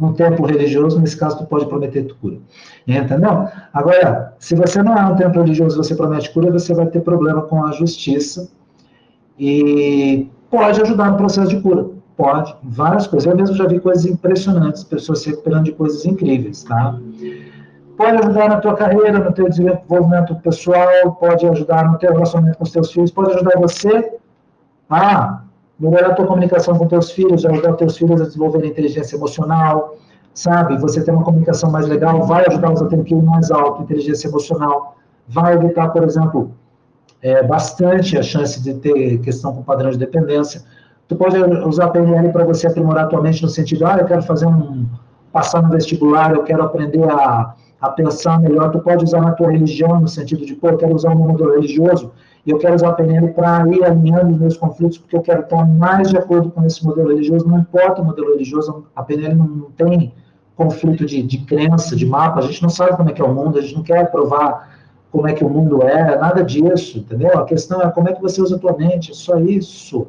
um templo religioso, nesse caso tu pode prometer cura. Entendeu? Agora, se você não é um templo religioso e você promete cura, você vai ter problema com a justiça e pode ajudar no processo de cura. Pode, várias coisas. Eu mesmo já vi coisas impressionantes, pessoas se recuperando de coisas incríveis, tá? Pode ajudar na tua carreira, no teu desenvolvimento pessoal, pode ajudar no teu relacionamento com os teus filhos, pode ajudar você a melhorar a tua comunicação com teus filhos, ajudar os teus filhos a desenvolver inteligência emocional, sabe? Você ter uma comunicação mais legal, vai ajudá-los a ter um QI mais alto, inteligência emocional, vai evitar, por exemplo, é, bastante a chance de ter questão com padrão de dependência. Tu pode usar a PNL para você aprimorar tua mente no sentido, ah, eu quero fazer um, passar no vestibular, eu quero aprender a, a pensar melhor. Tu pode usar na tua religião no sentido de, pô, eu quero usar um modelo religioso e eu quero usar a PNL para ir alinhando os meus conflitos, porque eu quero estar mais de acordo com esse modelo religioso. Não importa o modelo religioso, a PNL não, não tem conflito de, de crença, de mapa. A gente não sabe como é que é o mundo, a gente não quer provar como é que o mundo é, nada disso, entendeu? A questão é como é que você usa a tua mente, é só isso.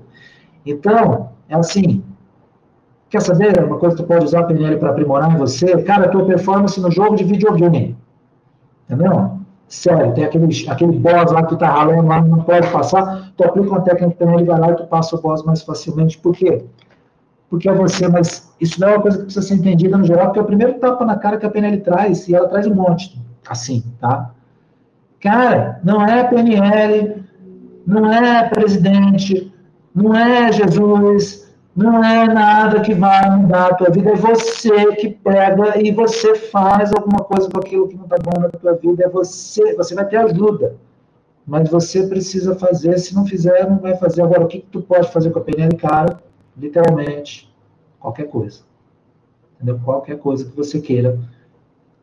Então, é assim, quer saber uma coisa que tu pode usar a PNL para aprimorar em você? Cara, a tua performance no jogo de videogame, entendeu? Sério, tem aquele, aquele boss lá que tu tá ralando lá, não pode passar, tu aplica uma técnica PNL, vai lá e tu passa o boss mais facilmente. Por quê? Porque é você, mas isso não é uma coisa que precisa ser entendida no geral, porque é o primeiro tapa na cara que a PNL traz, e ela traz um monte, assim, tá? Cara, não é PNL, não é presidente, não é Jesus, não é nada que vai mudar a tua vida, é você que pega e você faz alguma coisa com aquilo que não está bom na tua vida, é você, você vai ter ajuda, mas você precisa fazer, se não fizer, não vai fazer. Agora, o que, que tu pode fazer com a PNL, cara? Literalmente, qualquer coisa. Entendeu? Qualquer coisa que você queira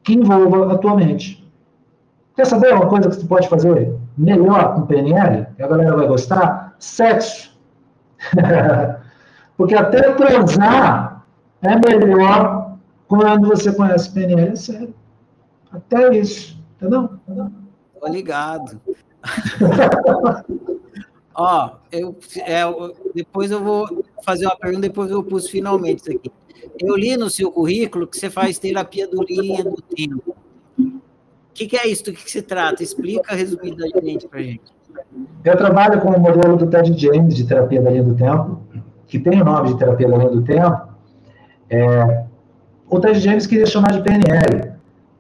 que envolva a tua mente. Quer saber uma coisa que tu pode fazer melhor com PNL, que a galera vai gostar? Sexo. Porque até transar é melhor quando você conhece PNL, é sério. Até isso, entendeu? Tô ligado. Ó, eu, é, depois eu vou fazer uma pergunta, depois eu pus finalmente isso aqui. Eu li no seu currículo que você faz terapia do linha do tempo. O que, que, é isso? Do que, que se trata? Explica resumidamente para gente. Eu trabalho com o modelo do Ted James de terapia da linha do tempo que tem o nome de terapia da linha do tempo, é, o Ted James queria chamar de PNL,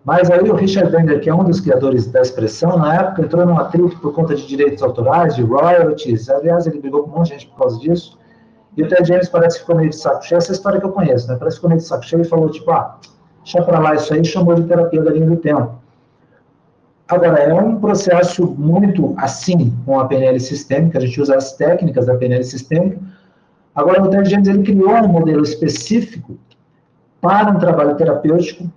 mas aí o Richard Wenger, que é um dos criadores da expressão, na época entrou num atrito por conta de direitos autorais, de royalties, aliás, ele brigou com um monte de gente por causa disso, e o Ted James parece que ficou meio de saco cheio, essa história que eu conheço, né? Parece que ficou meio de saco cheio e falou, tipo, ah, deixa pra lá isso aí, chamou de terapia da linha do tempo. Agora, é um processo muito assim com a PNL sistêmica, a gente usa as técnicas da PNL sistêmica, Agora, o Ted James ele criou um modelo específico para um trabalho terapêutico,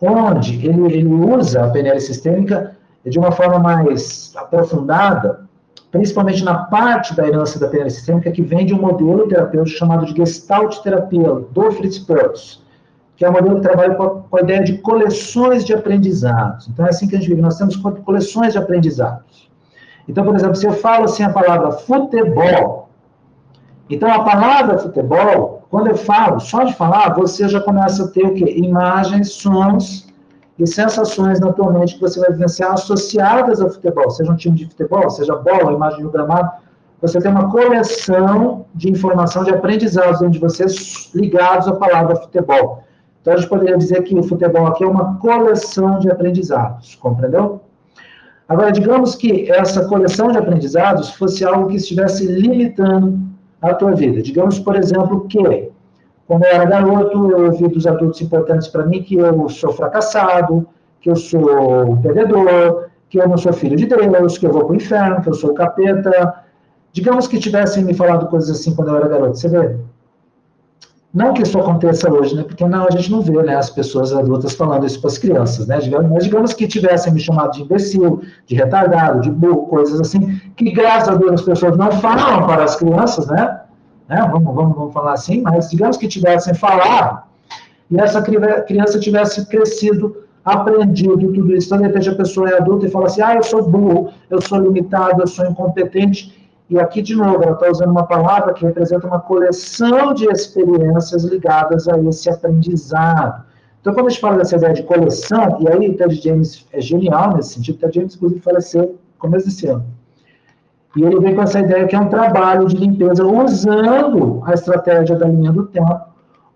onde ele, ele usa a PNL sistêmica de uma forma mais aprofundada, principalmente na parte da herança da PNL sistêmica que vem de um modelo terapêutico chamado de Gestalt terapia, do Fritz Perls, que é um modelo que trabalha com a, com a ideia de coleções de aprendizados. Então, é assim que a gente vive, nós temos coleções de aprendizados. Então, por exemplo, se eu falo assim a palavra futebol, Então, a palavra futebol, quando eu falo, só de falar, você já começa a ter o quê? Imagens, sons e sensações na tua mente que você vai vivenciar associadas ao futebol, seja um time de futebol, seja bola, imagem do gramado, você tem uma coleção de informação, de aprendizados dentro de você ligados à palavra futebol. Então, a gente poderia dizer que o futebol aqui é uma coleção de aprendizados, compreendeu? Agora, digamos que essa coleção de aprendizados fosse algo que estivesse limitando a tua vida. Digamos, por exemplo, que quando eu era garoto, eu ouvi dos adultos importantes para mim que eu sou fracassado, que eu sou perdedor, que eu não sou filho de Deus, que eu vou para o inferno, que eu sou capeta. Digamos que tivessem me falado coisas assim quando eu era garoto. Você vê? Não que isso aconteça hoje, né? Porque não, a gente não vê né, as pessoas adultas falando isso para as crianças, né? Mas digamos que tivessem me chamado de imbecil, de retardado, de burro, coisas assim, que graças a Deus as pessoas não falam para as crianças, né? né? Vamos, vamos, vamos falar assim, mas digamos que tivessem falado e essa criança tivesse crescido, aprendido tudo isso. Então, de repente, a pessoa é adulta e fala assim: ah, eu sou burro, eu sou limitado, eu sou incompetente e aqui, de novo, ela está usando uma palavra que representa uma coleção de experiências ligadas a esse aprendizado. Então, quando a gente fala dessa ideia de coleção, e aí Ted James é genial nesse sentido, Ted James, inclusive, faleceu no começo desse ano. E ele vem com essa ideia que é um trabalho de limpeza usando a estratégia da linha do tempo,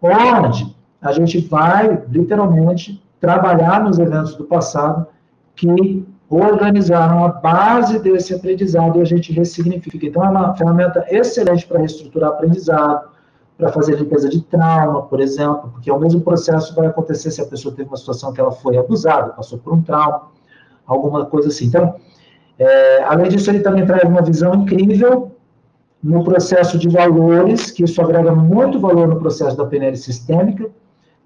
onde a gente vai, literalmente, trabalhar nos eventos do passado que organizaram a base desse aprendizado e a gente ressignifica. Então, é uma ferramenta excelente para reestruturar aprendizado, para fazer limpeza de trauma, por exemplo, porque é o mesmo processo vai acontecer se a pessoa teve uma situação que ela foi abusada, passou por um trauma, alguma coisa assim. Então, é, além disso, ele também traz uma visão incrível no processo de valores, que isso agrega muito valor no processo da PNL sistêmica,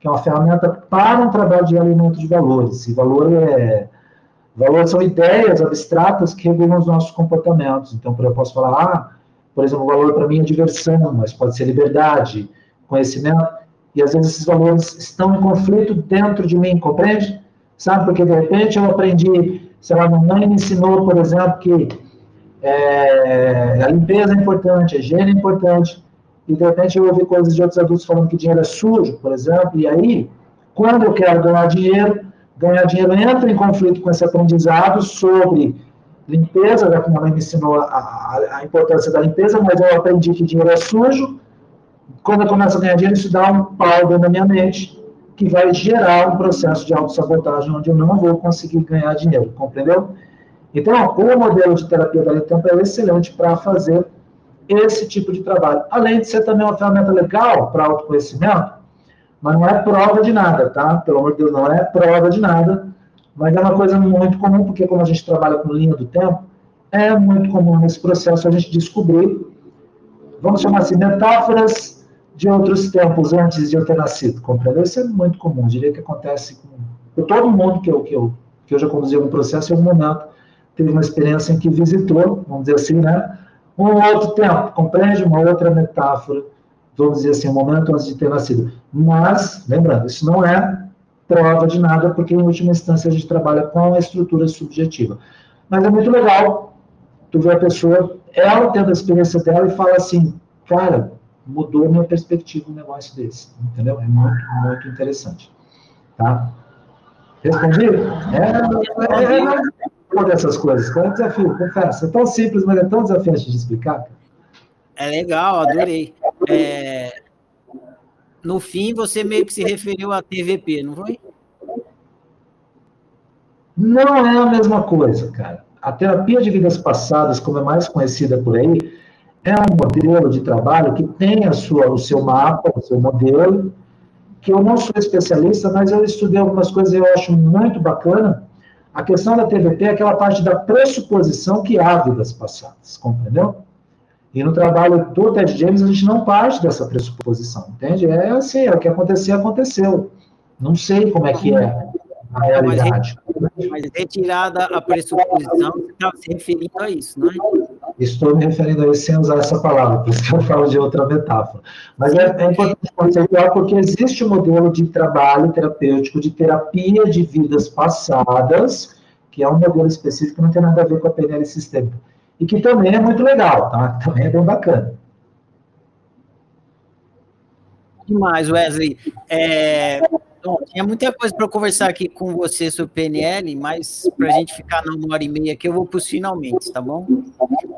que é uma ferramenta para um trabalho de alimento de valores. E valor é Valores são ideias abstratas que regulam os nossos comportamentos. Então, eu posso falar, ah, por exemplo, o valor para mim é diversão, mas pode ser liberdade, conhecimento, e às vezes esses valores estão em conflito dentro de mim, compreende? Sabe, porque de repente eu aprendi, sei lá, minha mãe me ensinou, por exemplo, que é, a limpeza é importante, a higiene é importante, e de repente eu ouvi coisas de outros adultos falando que dinheiro é sujo, por exemplo, e aí, quando eu quero ganhar dinheiro, ganhar dinheiro entra em conflito com esse aprendizado sobre limpeza, já que minha mãe me ensinou a, a, importância da limpeza, mas eu aprendi que dinheiro é sujo. Quando eu começo a ganhar dinheiro, isso dá um pau dentro da minha mente, que vai gerar um processo de autossabotagem, onde eu não vou conseguir ganhar dinheiro, compreendeu? Então, o modelo de terapia da tempo é excelente para fazer esse tipo de trabalho. Além de ser também uma ferramenta legal para autoconhecimento, mas não é prova de nada, tá? Pelo amor de Deus, não é prova de nada, mas é uma coisa muito comum, porque como a gente trabalha com linha do tempo, é muito comum nesse processo a gente descobrir, vamos chamar assim, metáforas de outros tempos antes de eu ter nascido, compreendeu? Isso é muito comum, diria que acontece com, com todo mundo que eu, que, eu, que eu já conduzi um processo, em algum momento teve uma experiência em que visitou, vamos dizer assim, né? Um outro tempo, compreende? Uma outra metáfora vamos dizer assim, um momento antes de ter nascido. Mas, lembrando, isso não é prova de nada, porque em última instância a gente trabalha com a estrutura subjetiva. Mas é muito legal tu ver a pessoa, ela tendo a experiência dela e fala assim, cara, mudou minha perspectiva um negócio desse, entendeu? É muito, muito interessante, tá? Respondi? É, é, é, é dessas coisas, é um desafio, confesso. É tão simples, mas é tão desafiante de explicar. É legal, adorei. É, no fim, você meio que se referiu à TVP, não foi? Não é a mesma coisa, cara. A terapia de vidas passadas, como é mais conhecida por aí, é um modelo de trabalho que tem a sua, o seu mapa, o seu modelo, que eu não sou especialista, mas eu estudei algumas coisas e eu acho muito bacana. A questão da TVP é aquela parte da pressuposição que há vidas passadas, compreendeu? E no trabalho do Ted James, a gente não parte dessa pressuposição, entende? É assim, é o que acontecer, aconteceu. Não sei como é que é a realidade. Mas, mas retirada a pressuposição, você está se referindo a isso, não é? Estou me referindo a isso sem usar essa palavra, por isso que eu falo de outra metáfora. Mas é, é importante conceituar porque existe um modelo de trabalho terapêutico, de terapia de vidas passadas, que é um modelo específico que não tem nada a ver com a PNL sistêmica e que também é muito legal, tá? Também é bem bacana. demais, Wesley. É, bom, tinha muita coisa para conversar aqui com você sobre PNL, mas para a gente ficar numa hora e meia aqui, eu vou para os finalmente, tá bom?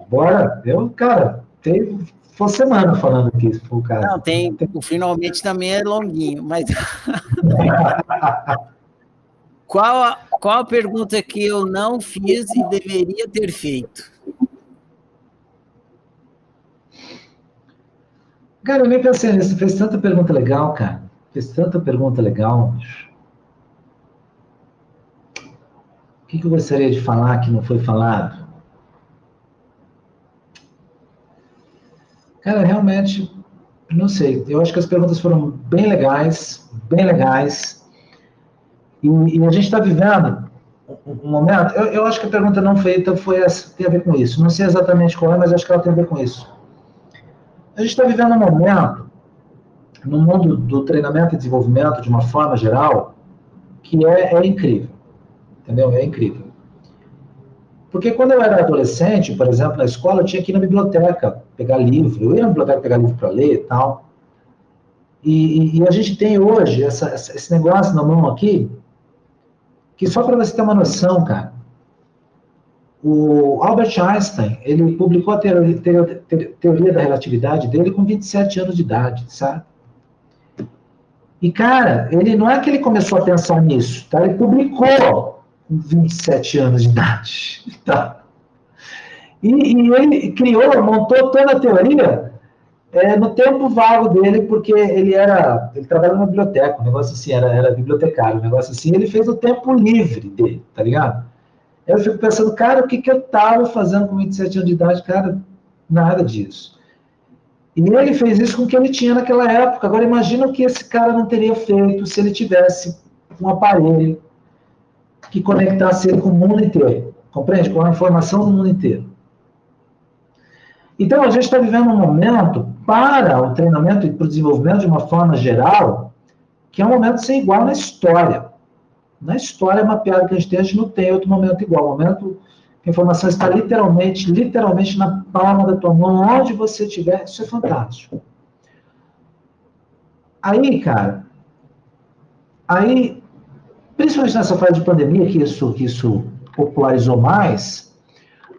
Bora. Eu, cara, teve foi semana falando aqui, se for o caso. Não, tem, o finalmente também é longuinho, mas. qual, a, qual a pergunta que eu não fiz e deveria ter feito? Cara, eu nem pensei nisso. Fez tanta pergunta legal, cara. Fez tanta pergunta legal. O que, que eu gostaria de falar que não foi falado? Cara, realmente, não sei. Eu acho que as perguntas foram bem legais, bem legais. E, e a gente está vivendo um, momento. Eu, eu, acho que a pergunta não feita foi essa, tem a ver com isso. Não sei exatamente qual é, mas acho que ela tem a ver com isso. A gente está vivendo um momento, no mundo do treinamento e desenvolvimento, de uma forma geral, que é, é incrível. Entendeu? É incrível. Porque quando eu era adolescente, por exemplo, na escola, eu tinha que ir na biblioteca pegar livro. Eu ia na biblioteca pegar livro para ler e tal. E, e, a gente tem hoje essa, esse negócio na mão aqui, que só para você ter uma noção, cara, o Albert Einstein, ele publicou a teoria, teoria, teoria da relatividade dele com 27 anos de idade, sabe? E, cara, ele não é que ele começou a pensar nisso, tá? Ele publicou 27 anos de idade. Tá? E, e, ele criou, montou toda a teoria é, no tempo vago dele, porque ele era, ele trabalhava na biblioteca, um negócio assim, era, era bibliotecário, um negócio assim, ele fez o tempo livre dele, tá ligado? Eu fico pensando, cara, o que, que eu tava fazendo com 27 anos de idade? Cara, nada disso. E ele fez isso com o que ele tinha naquela época. Agora, imagina o que esse cara não teria feito se ele tivesse um aparelho que conectasse ele com o mundo inteiro. Compreende? Com a informação do mundo inteiro. Então, a gente está vivendo um momento para o treinamento e para o desenvolvimento de uma forma geral, que é um momento sem igual na história. Na história mapeada que a gente tem, a gente não tem outro momento igual. O momento que a informação está literalmente, literalmente na palma da tua mão, onde você estiver, isso é fantástico. Aí, cara, aí principalmente nessa fase de pandemia, que isso, que isso popularizou mais,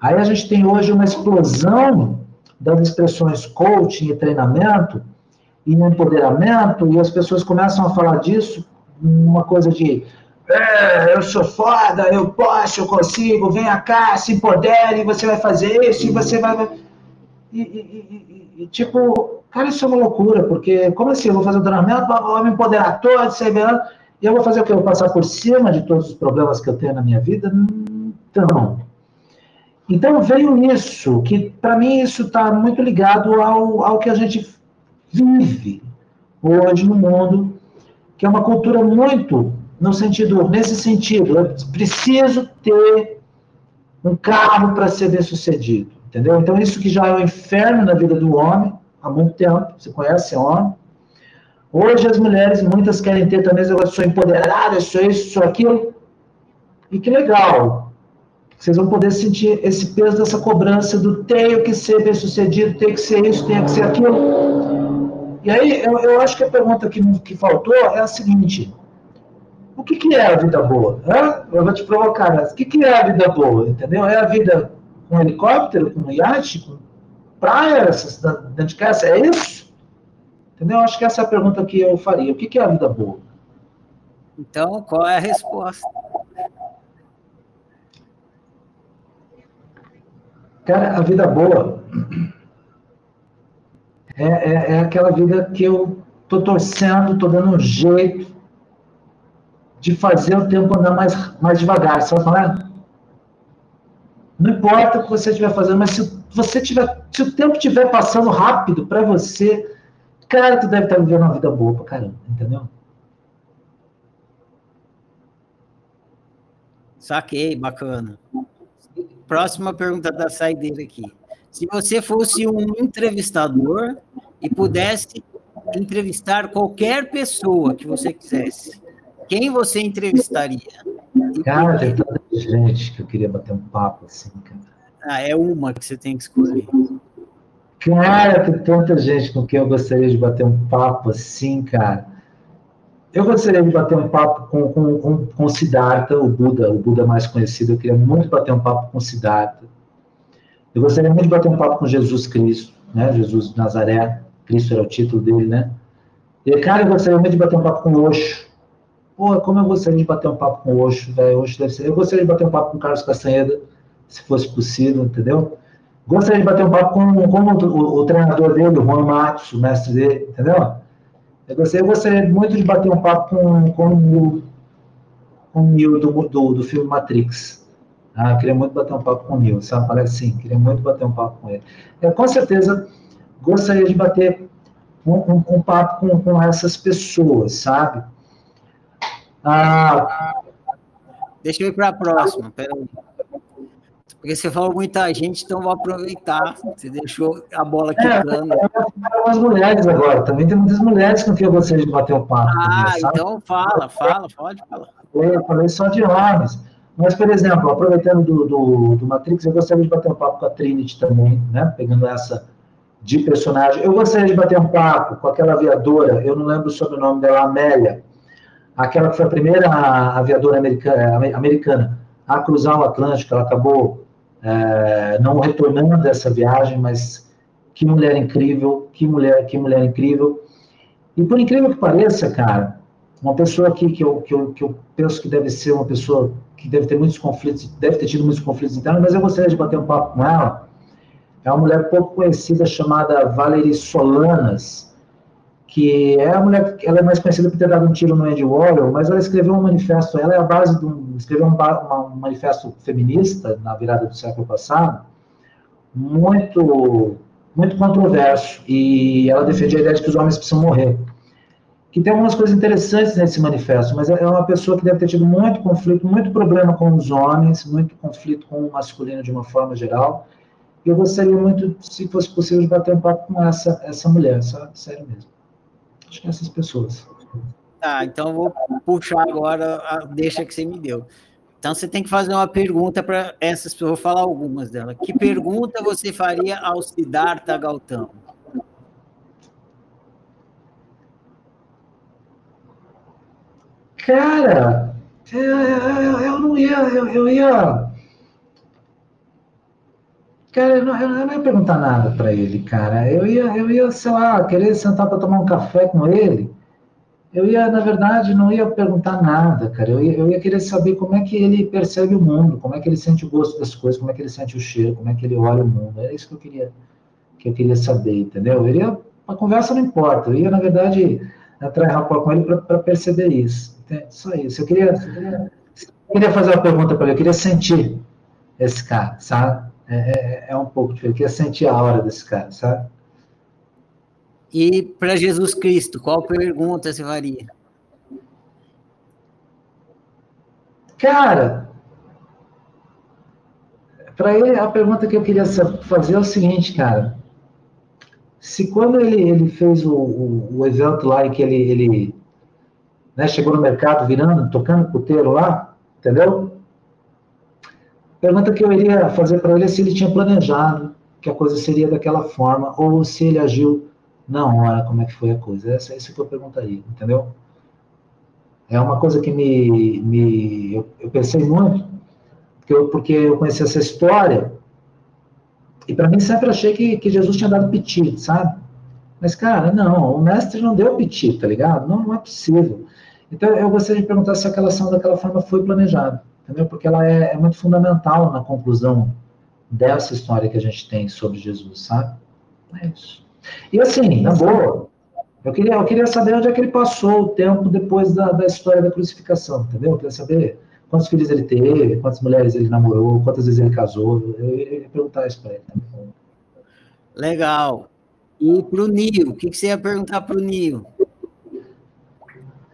aí a gente tem hoje uma explosão das expressões coaching e treinamento e empoderamento, e as pessoas começam a falar disso, uma coisa de é, eu sou foda, eu posso, eu consigo, venha cá, se empodere, você vai fazer isso, e você vai. E, e, e, e, tipo, cara, isso é uma loucura, porque como assim? Eu vou fazer um treinamento, vou me empoderar todo, sei lá. E eu vou fazer o que? Eu vou passar por cima de todos os problemas que eu tenho na minha vida? Então, então veio isso, que para mim isso está muito ligado ao, ao que a gente vive hoje no mundo, que é uma cultura muito no sentido, nesse sentido, eu preciso ter um carro para ser bem sucedido, entendeu? Então isso que já é um inferno na vida do homem há muito tempo, você conhece homem, Hoje as mulheres, muitas querem ter também negócio, sou empoderada, sou isso, sou aquilo. E que legal. Vocês vão poder sentir esse peso dessa cobrança do tenho que ser bem sucedido, tenho que ser isso, tenho que ser aquilo. E aí, eu, eu acho que a pergunta que, que faltou é a seguinte: o que, que é a vida boa? Hã? Eu vou te provocar, né? o que, que é a vida boa? Entendeu? É a vida com helicóptero, com iate, com praia, dentro de casa? É isso? Entendeu? Acho que essa é a pergunta que eu faria. O que é a vida boa? Então, qual é a resposta? Cara, a vida boa é, é, é aquela vida que eu tô torcendo, tô dando um jeito de fazer o tempo andar mais, mais devagar, sabe falar? É? Não importa o que você estiver fazendo, mas se você tiver, se o tempo estiver passando rápido para você, Cara, tu deve estar vivendo uma vida boa pra caramba, entendeu? Saquei, bacana. Próxima pergunta da saideira aqui. Se você fosse um entrevistador e pudesse entrevistar qualquer pessoa que você quisesse, quem você entrevistaria? Cara, tem tanta gente que eu queria bater um papo assim, cara. Ah, é uma que você tem que escolher. Cara, tem tanta gente com quem eu gostaria de bater um papo assim, cara. Eu gostaria de bater um papo com, com, com, com o Siddhartha, o Buda, o Buda mais conhecido. Eu queria muito bater um papo com Siddhartha. Eu gostaria muito de bater um papo com Jesus Cristo, né? Jesus de Nazaré. Cristo era o título dele, né? E, cara, eu gostaria muito de bater um papo com Osho. Pô, como eu gostaria de bater um papo com o Osho, velho. Osho deve ser. Eu gostaria de bater um papo com o Carlos Castaneda, se fosse possível, entendeu? Gostaria de bater um papo com, com o, o, o, treinador dele, o Juan Matos, o mestre dele, entendeu? Eu gostaria, eu gostaria muito de bater um papo com, com, o, com o Neil do, do, do filme Matrix. Ah, queria muito bater um papo com o Neil, sabe? Parece sim, queria muito bater um papo com ele. Eu, com certeza, gostaria de bater um, um, um papo com, com essas pessoas, sabe? Ah, Deixa eu ir para a próxima, peraí. Porque você falou muita gente, então vou aproveitar. Você deixou a bola quicando. É, as mulheres agora. Também tem muitas mulheres com quem eu gostaria de bater o um papo. Ah, também, então fala, fala, pode falar. Eu falei só de homens. Mas, por exemplo, aproveitando do, do, do, Matrix, eu gostaria de bater um papo com a Trinity também, né? Pegando essa de personagem. Eu gostaria de bater um papo com aquela aviadora, eu não lembro o sobrenome dela, Amélia, aquela que foi a primeira aviadora americana, americana a cruzar o Atlântico, ela acabou é, não retornando dessa viagem, mas que mulher incrível, que mulher, que mulher incrível. E por incrível que pareça, cara, uma pessoa aqui que eu, que eu, que eu penso que deve ser uma pessoa que deve ter muitos conflitos, deve ter tido muitos conflitos internos, mas eu gostaria de bater um papo com ela. É uma mulher pouco conhecida chamada Valerie Solanas, que é a mulher, ela é mais conhecida por ter dado um tiro no Andy Warhol, mas ela escreveu um manifesto, ela é a base de um, escreveu um, uma, um manifesto feminista na virada do século passado, muito, muito controverso, e ela defendia a ideia de que os homens precisam morrer. Que tem algumas coisas interessantes nesse manifesto, mas é uma pessoa que deve ter tido muito conflito, muito problema com os homens, muito conflito com o masculino de uma forma geral, eu gostaria muito, se fosse possível, de bater um papo com essa, essa mulher, sabe? Sério mesmo. Acho que é essas pessoas. Tá, então vou puxar agora a deixa que você me deu. Então você tem que fazer uma pergunta para essas pessoas, vou falar algumas delas. Que pergunta você faria ao Siddhartha Gautama? Cara, eu, eu, eu não ia, eu, eu ia Cara, eu não, eu não ia perguntar nada para ele, cara. Eu ia, eu ia, sei lá, querer sentar para tomar um café com ele. Eu ia, na verdade, não ia perguntar nada, cara. Eu ia, eu ia querer saber como é que ele percebe o mundo, como é que ele sente o gosto das coisas, como é que ele sente o cheiro, como é que ele olha o mundo. É isso que eu queria, que eu queria saber, entendeu? Eu ia, a conversa não importa. Eu ia, na verdade, em rapport com ele para perceber isso. Só isso. Eu queria, eu queria fazer uma pergunta para ele. Eu queria sentir esse cara, sabe? É, é, é, um pouco diferente. Eu queria sentir a hora desse cara, sabe? E para Jesus Cristo, qual pergunta você faria? Cara, para ele, a pergunta que eu queria fazer é o seguinte, cara. Se quando ele, ele fez o, o, o evento lá e que ele, ele né, chegou no mercado virando, tocando puteiro lá, entendeu? Pergunta que eu iria fazer para ele é se ele tinha planejado que a coisa seria daquela forma, ou se ele agiu na hora, como é que foi a coisa. Essa é isso que eu perguntaria, entendeu? É uma coisa que me. me eu, eu pensei muito, porque eu, porque eu conheci essa história, e para mim sempre achei que, que Jesus tinha dado piti, sabe? Mas, cara, não, o mestre não deu piti, tá ligado? Não, não é possível. Então, eu gostaria de perguntar se aquela ação daquela forma foi planejada entendeu? Porque ela é, é, muito fundamental na conclusão dessa história que a gente tem sobre Jesus, sabe? É isso. E assim, na boa, eu queria, eu queria saber onde é que ele passou o tempo depois da, da história da crucificação, entendeu? Eu queria saber quantos filhos ele teve, quantas mulheres ele namorou, quantas vezes ele casou. Eu ia perguntar isso para ele. Legal. E para o Nil, o que, que você ia perguntar para o Nil?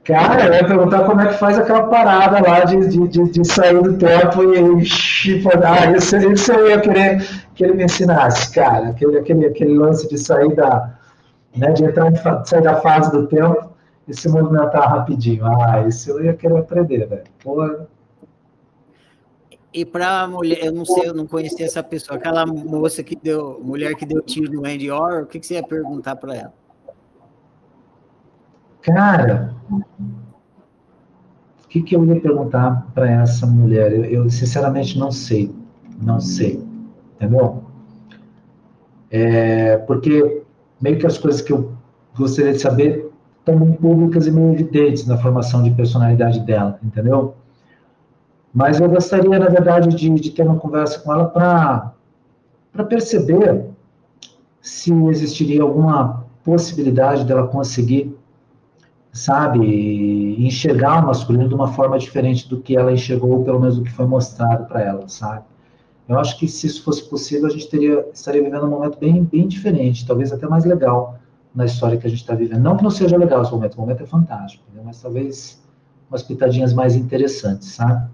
Cara, eu ia perguntar como é que faz aquela parada lá de, de, de, de sair do tempo e, e ah, isso, isso eu ia querer que ele me ensinasse, cara. Aquele, aquele, aquele lance de sair da, né, de entrar sair da fase do tempo e se movimentar rapidinho. Ah, isso eu ia querer aprender, velho. Porra. e para mulher, eu não sei, eu não conheci essa pessoa, aquela moça que deu, mulher que deu tiro no Andy Orr, o que, que você ia perguntar para ela? Cara, o que, que eu ia perguntar para essa mulher? Eu, eu, sinceramente não sei, não sei, entendeu? É, porque meio que as coisas que eu gostaria de saber estão muito públicas e meio evidentes na formação de personalidade dela, entendeu? Mas eu gostaria, na verdade, de, de ter uma conversa com ela para perceber se existiria alguma possibilidade dela conseguir, sabe, enxergar o masculino de uma forma diferente do que ela enxergou, pelo menos do que foi mostrado para ela, sabe? Eu acho que se isso fosse possível, a gente teria, estaria vivendo um momento bem, bem diferente, talvez até mais legal na história que a gente está vivendo. Não que não seja legal esse momento, o momento é fantástico, mas talvez umas pitadinhas mais interessantes, sabe?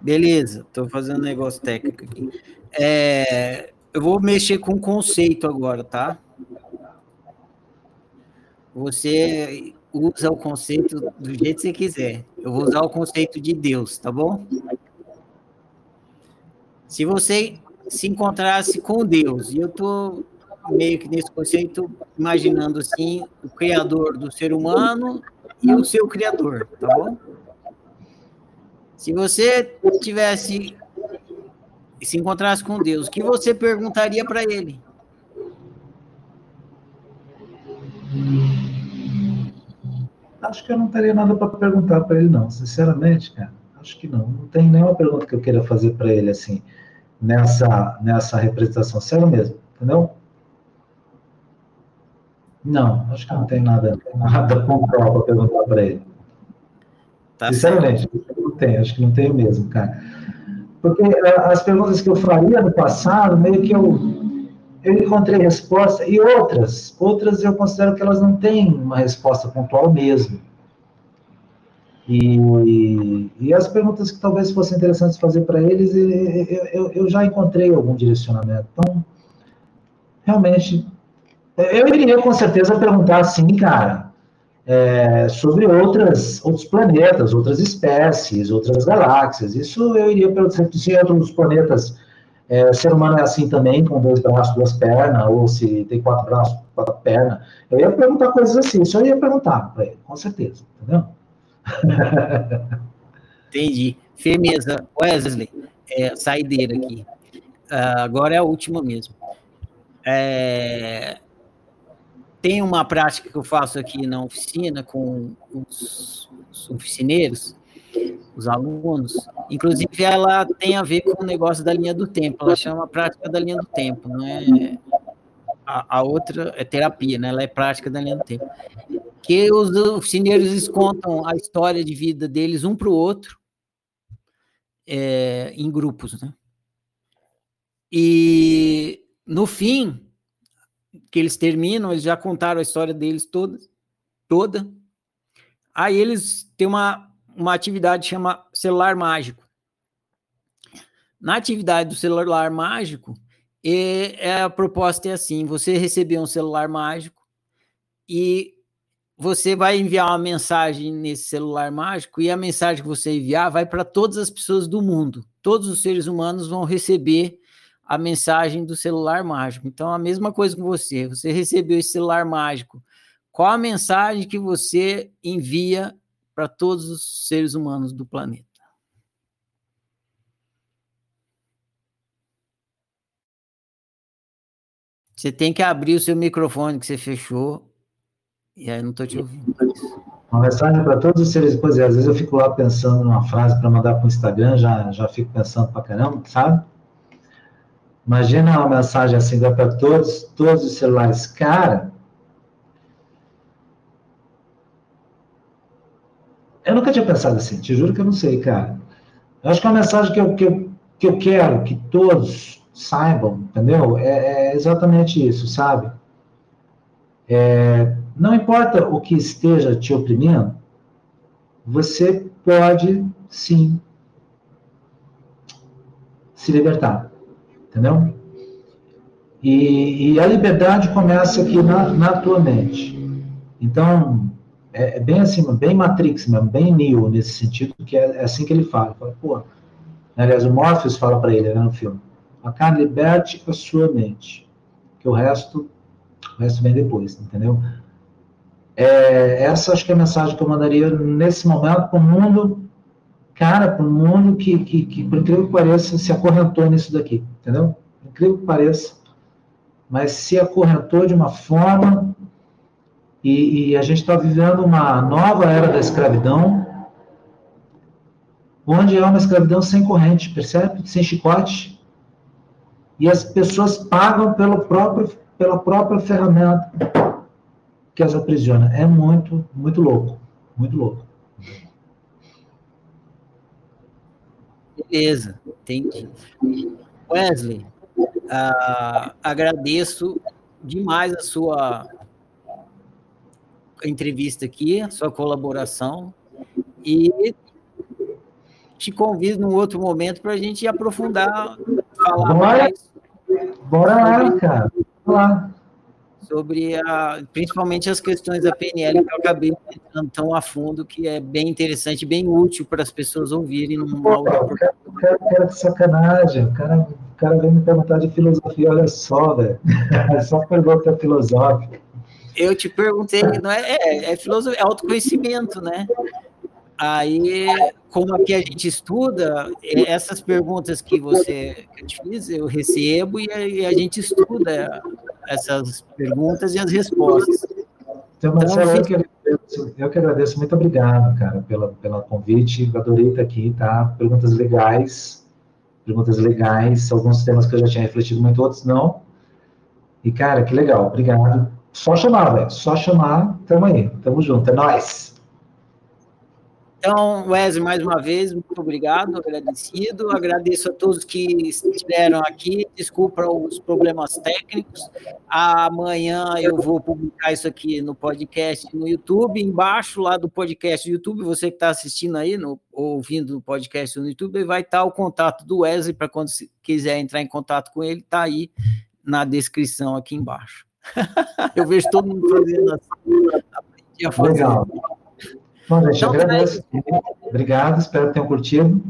Beleza, estou fazendo um negócio técnico aqui. É, eu vou mexer com o conceito agora, tá? Você usa o conceito do jeito que você quiser. Eu vou usar o conceito de Deus, tá bom? Se você se encontrasse com Deus, e eu estou meio que nesse conceito imaginando assim o criador do ser humano e o seu criador, tá bom? Se você tivesse se encontrasse com Deus, o que você perguntaria para ele? Acho que eu não teria nada para perguntar para ele, não. Sinceramente, cara, acho que não. Não tem nenhuma pergunta que eu queira fazer para ele assim nessa nessa representação. Sério mesmo, entendeu? Não, acho que não tem nada nada pontual para perguntar para ele. Tá Sinceramente, certo. não tem, acho que não tem mesmo, cara. Porque eh, as perguntas que eu faria no passado, meio que eu, eu encontrei resposta, e outras, outras eu considero que elas não têm uma resposta pontual mesmo. E, e as perguntas que talvez fossem interessantes fazer para eles, eu, eu, eu, já encontrei algum direcionamento. Então, realmente, eu iria com certeza perguntar assim, cara, é, sobre outras, outros planetas, outras espécies, outras galáxias. Isso eu iria pelo se outros planetas, é, o ser humano é assim também, com dois braços, duas pernas, ou se tem quatro braços, quatro pernas. Eu ia perguntar coisas assim, isso eu ia perguntar para ele, com certeza, entendeu? Entendi. Firmeza. Wesley, é, saideira aqui. Uh, agora é a última mesmo. É, tem uma prática que eu faço aqui na oficina com os, os oficineiros, os alunos, inclusive ela tem a ver com o negócio da linha do tempo, ela chama prática da linha do tempo, não é a, a, outra é terapia, né? Ela é prática da linha do tempo. Que os oficineiros contam a história de vida deles um para o outro é, em grupos, né? E no fim, que eles terminam, eles já contaram a história deles toda, toda. Aí eles têm uma, uma atividade chama celular mágico. Na atividade do celular mágico, é, é, a proposta é assim: você recebeu um celular mágico e você vai enviar uma mensagem nesse celular mágico e a mensagem que você enviar vai para todas as pessoas do mundo. Todos os seres humanos vão receber a mensagem do celular mágico. Então, a mesma coisa com você. Você recebeu esse celular mágico. Qual a mensagem que você envia para todos os seres humanos do planeta? Você tem que abrir o seu microfone que você fechou. E aí não estou te ouvindo. Uma mensagem para todos os seres. Pois é, às vezes eu fico lá pensando numa frase para mandar para o Instagram, já, já fico pensando para caramba, sabe? Imagina uma mensagem assim, dá para todos, todos os celulares. Cara, eu nunca tinha pensado assim, te juro que eu não sei, cara. Eu acho que é uma mensagem que eu, que eu, que eu quero que todos saibam, entendeu? É, é exatamente isso, sabe? É, não importa o que esteja te oprimindo, você pode sim se libertar. Entendeu? E, e a liberdade começa aqui na, na tua mente. Então, é, é, bem assim, bem Matrix mesmo, bem Neo nesse sentido, que é, é assim que ele fala. fala pô, aliás, o Morpheus fala para ele né, no filme, a carne liberte a sua mente, que o resto, o resto vem depois, entendeu? É, essa acho que é a mensagem que eu mandaria nesse momento para o mundo, cara, para o mundo que, que, que, por incrível que pareça, se acorrentou nisso daqui, entendeu? Incrível que pareça, mas se acorrentou de uma forma e, e a gente está vivendo uma nova era da escravidão, onde é uma escravidão sem corrente, percebe? Sem chicote. E as pessoas pagam pelo próprio, pela própria ferramenta que as aprisiona. É muito, muito louco. Muito louco. Beleza, entendi. Wesley, uh, agradeço demais a sua entrevista aqui, a sua colaboração, e te convido num outro momento para a gente aprofundar, falar Bora. mais. Bora lá, cara. Bora lá. Sobre a, principalmente as questões da PNL que eu acabei entrando tão a fundo, que é bem interessante, bem útil para as pessoas ouvirem num áudio. Cara, cara, cara de sacanagem, o cara, o cara vem me perguntar de filosofia, olha só, velho. É só pergunta filosófica. Eu te perguntei, não é, é, é filosofia, é autoconhecimento, né? Aí, como aqui a gente estuda, essas perguntas que você que eu te fiz, eu recebo e a, e a gente estuda essas perguntas e as respostas. Então, Marcelo, então, eu, que agradeço, eu que agradeço, muito obrigado, cara, pela, pela convite, adorei estar aqui, tá? Perguntas legais, perguntas legais, alguns temas que eu já tinha refletido muito, outros não. E, cara, que legal, obrigado. Só chamar, velho. Só chamar, tamo aí. Tamo junto. É nóis. Então, Wesley, mais uma vez, muito obrigado, agradecido. Agradeço a todos que estiveram aqui. Desculpa os problemas técnicos. Amanhã eu vou publicar isso aqui no podcast no YouTube. Embaixo lá do podcast do YouTube, você que está assistindo aí, no, ouvindo o podcast no YouTube, vai estar o contato do Wesley para quando quiser entrar em contato com ele, está aí na descrição aqui embaixo. eu vejo todo mundo fazendo assim. Fazer. Legal. Bom, gente, então, agradeço. Obrigado, espero que tenham curtido.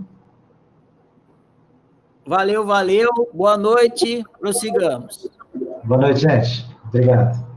Valeu, valeu. Boa noite. Prossigamos. Boa noite, gente. Obrigado.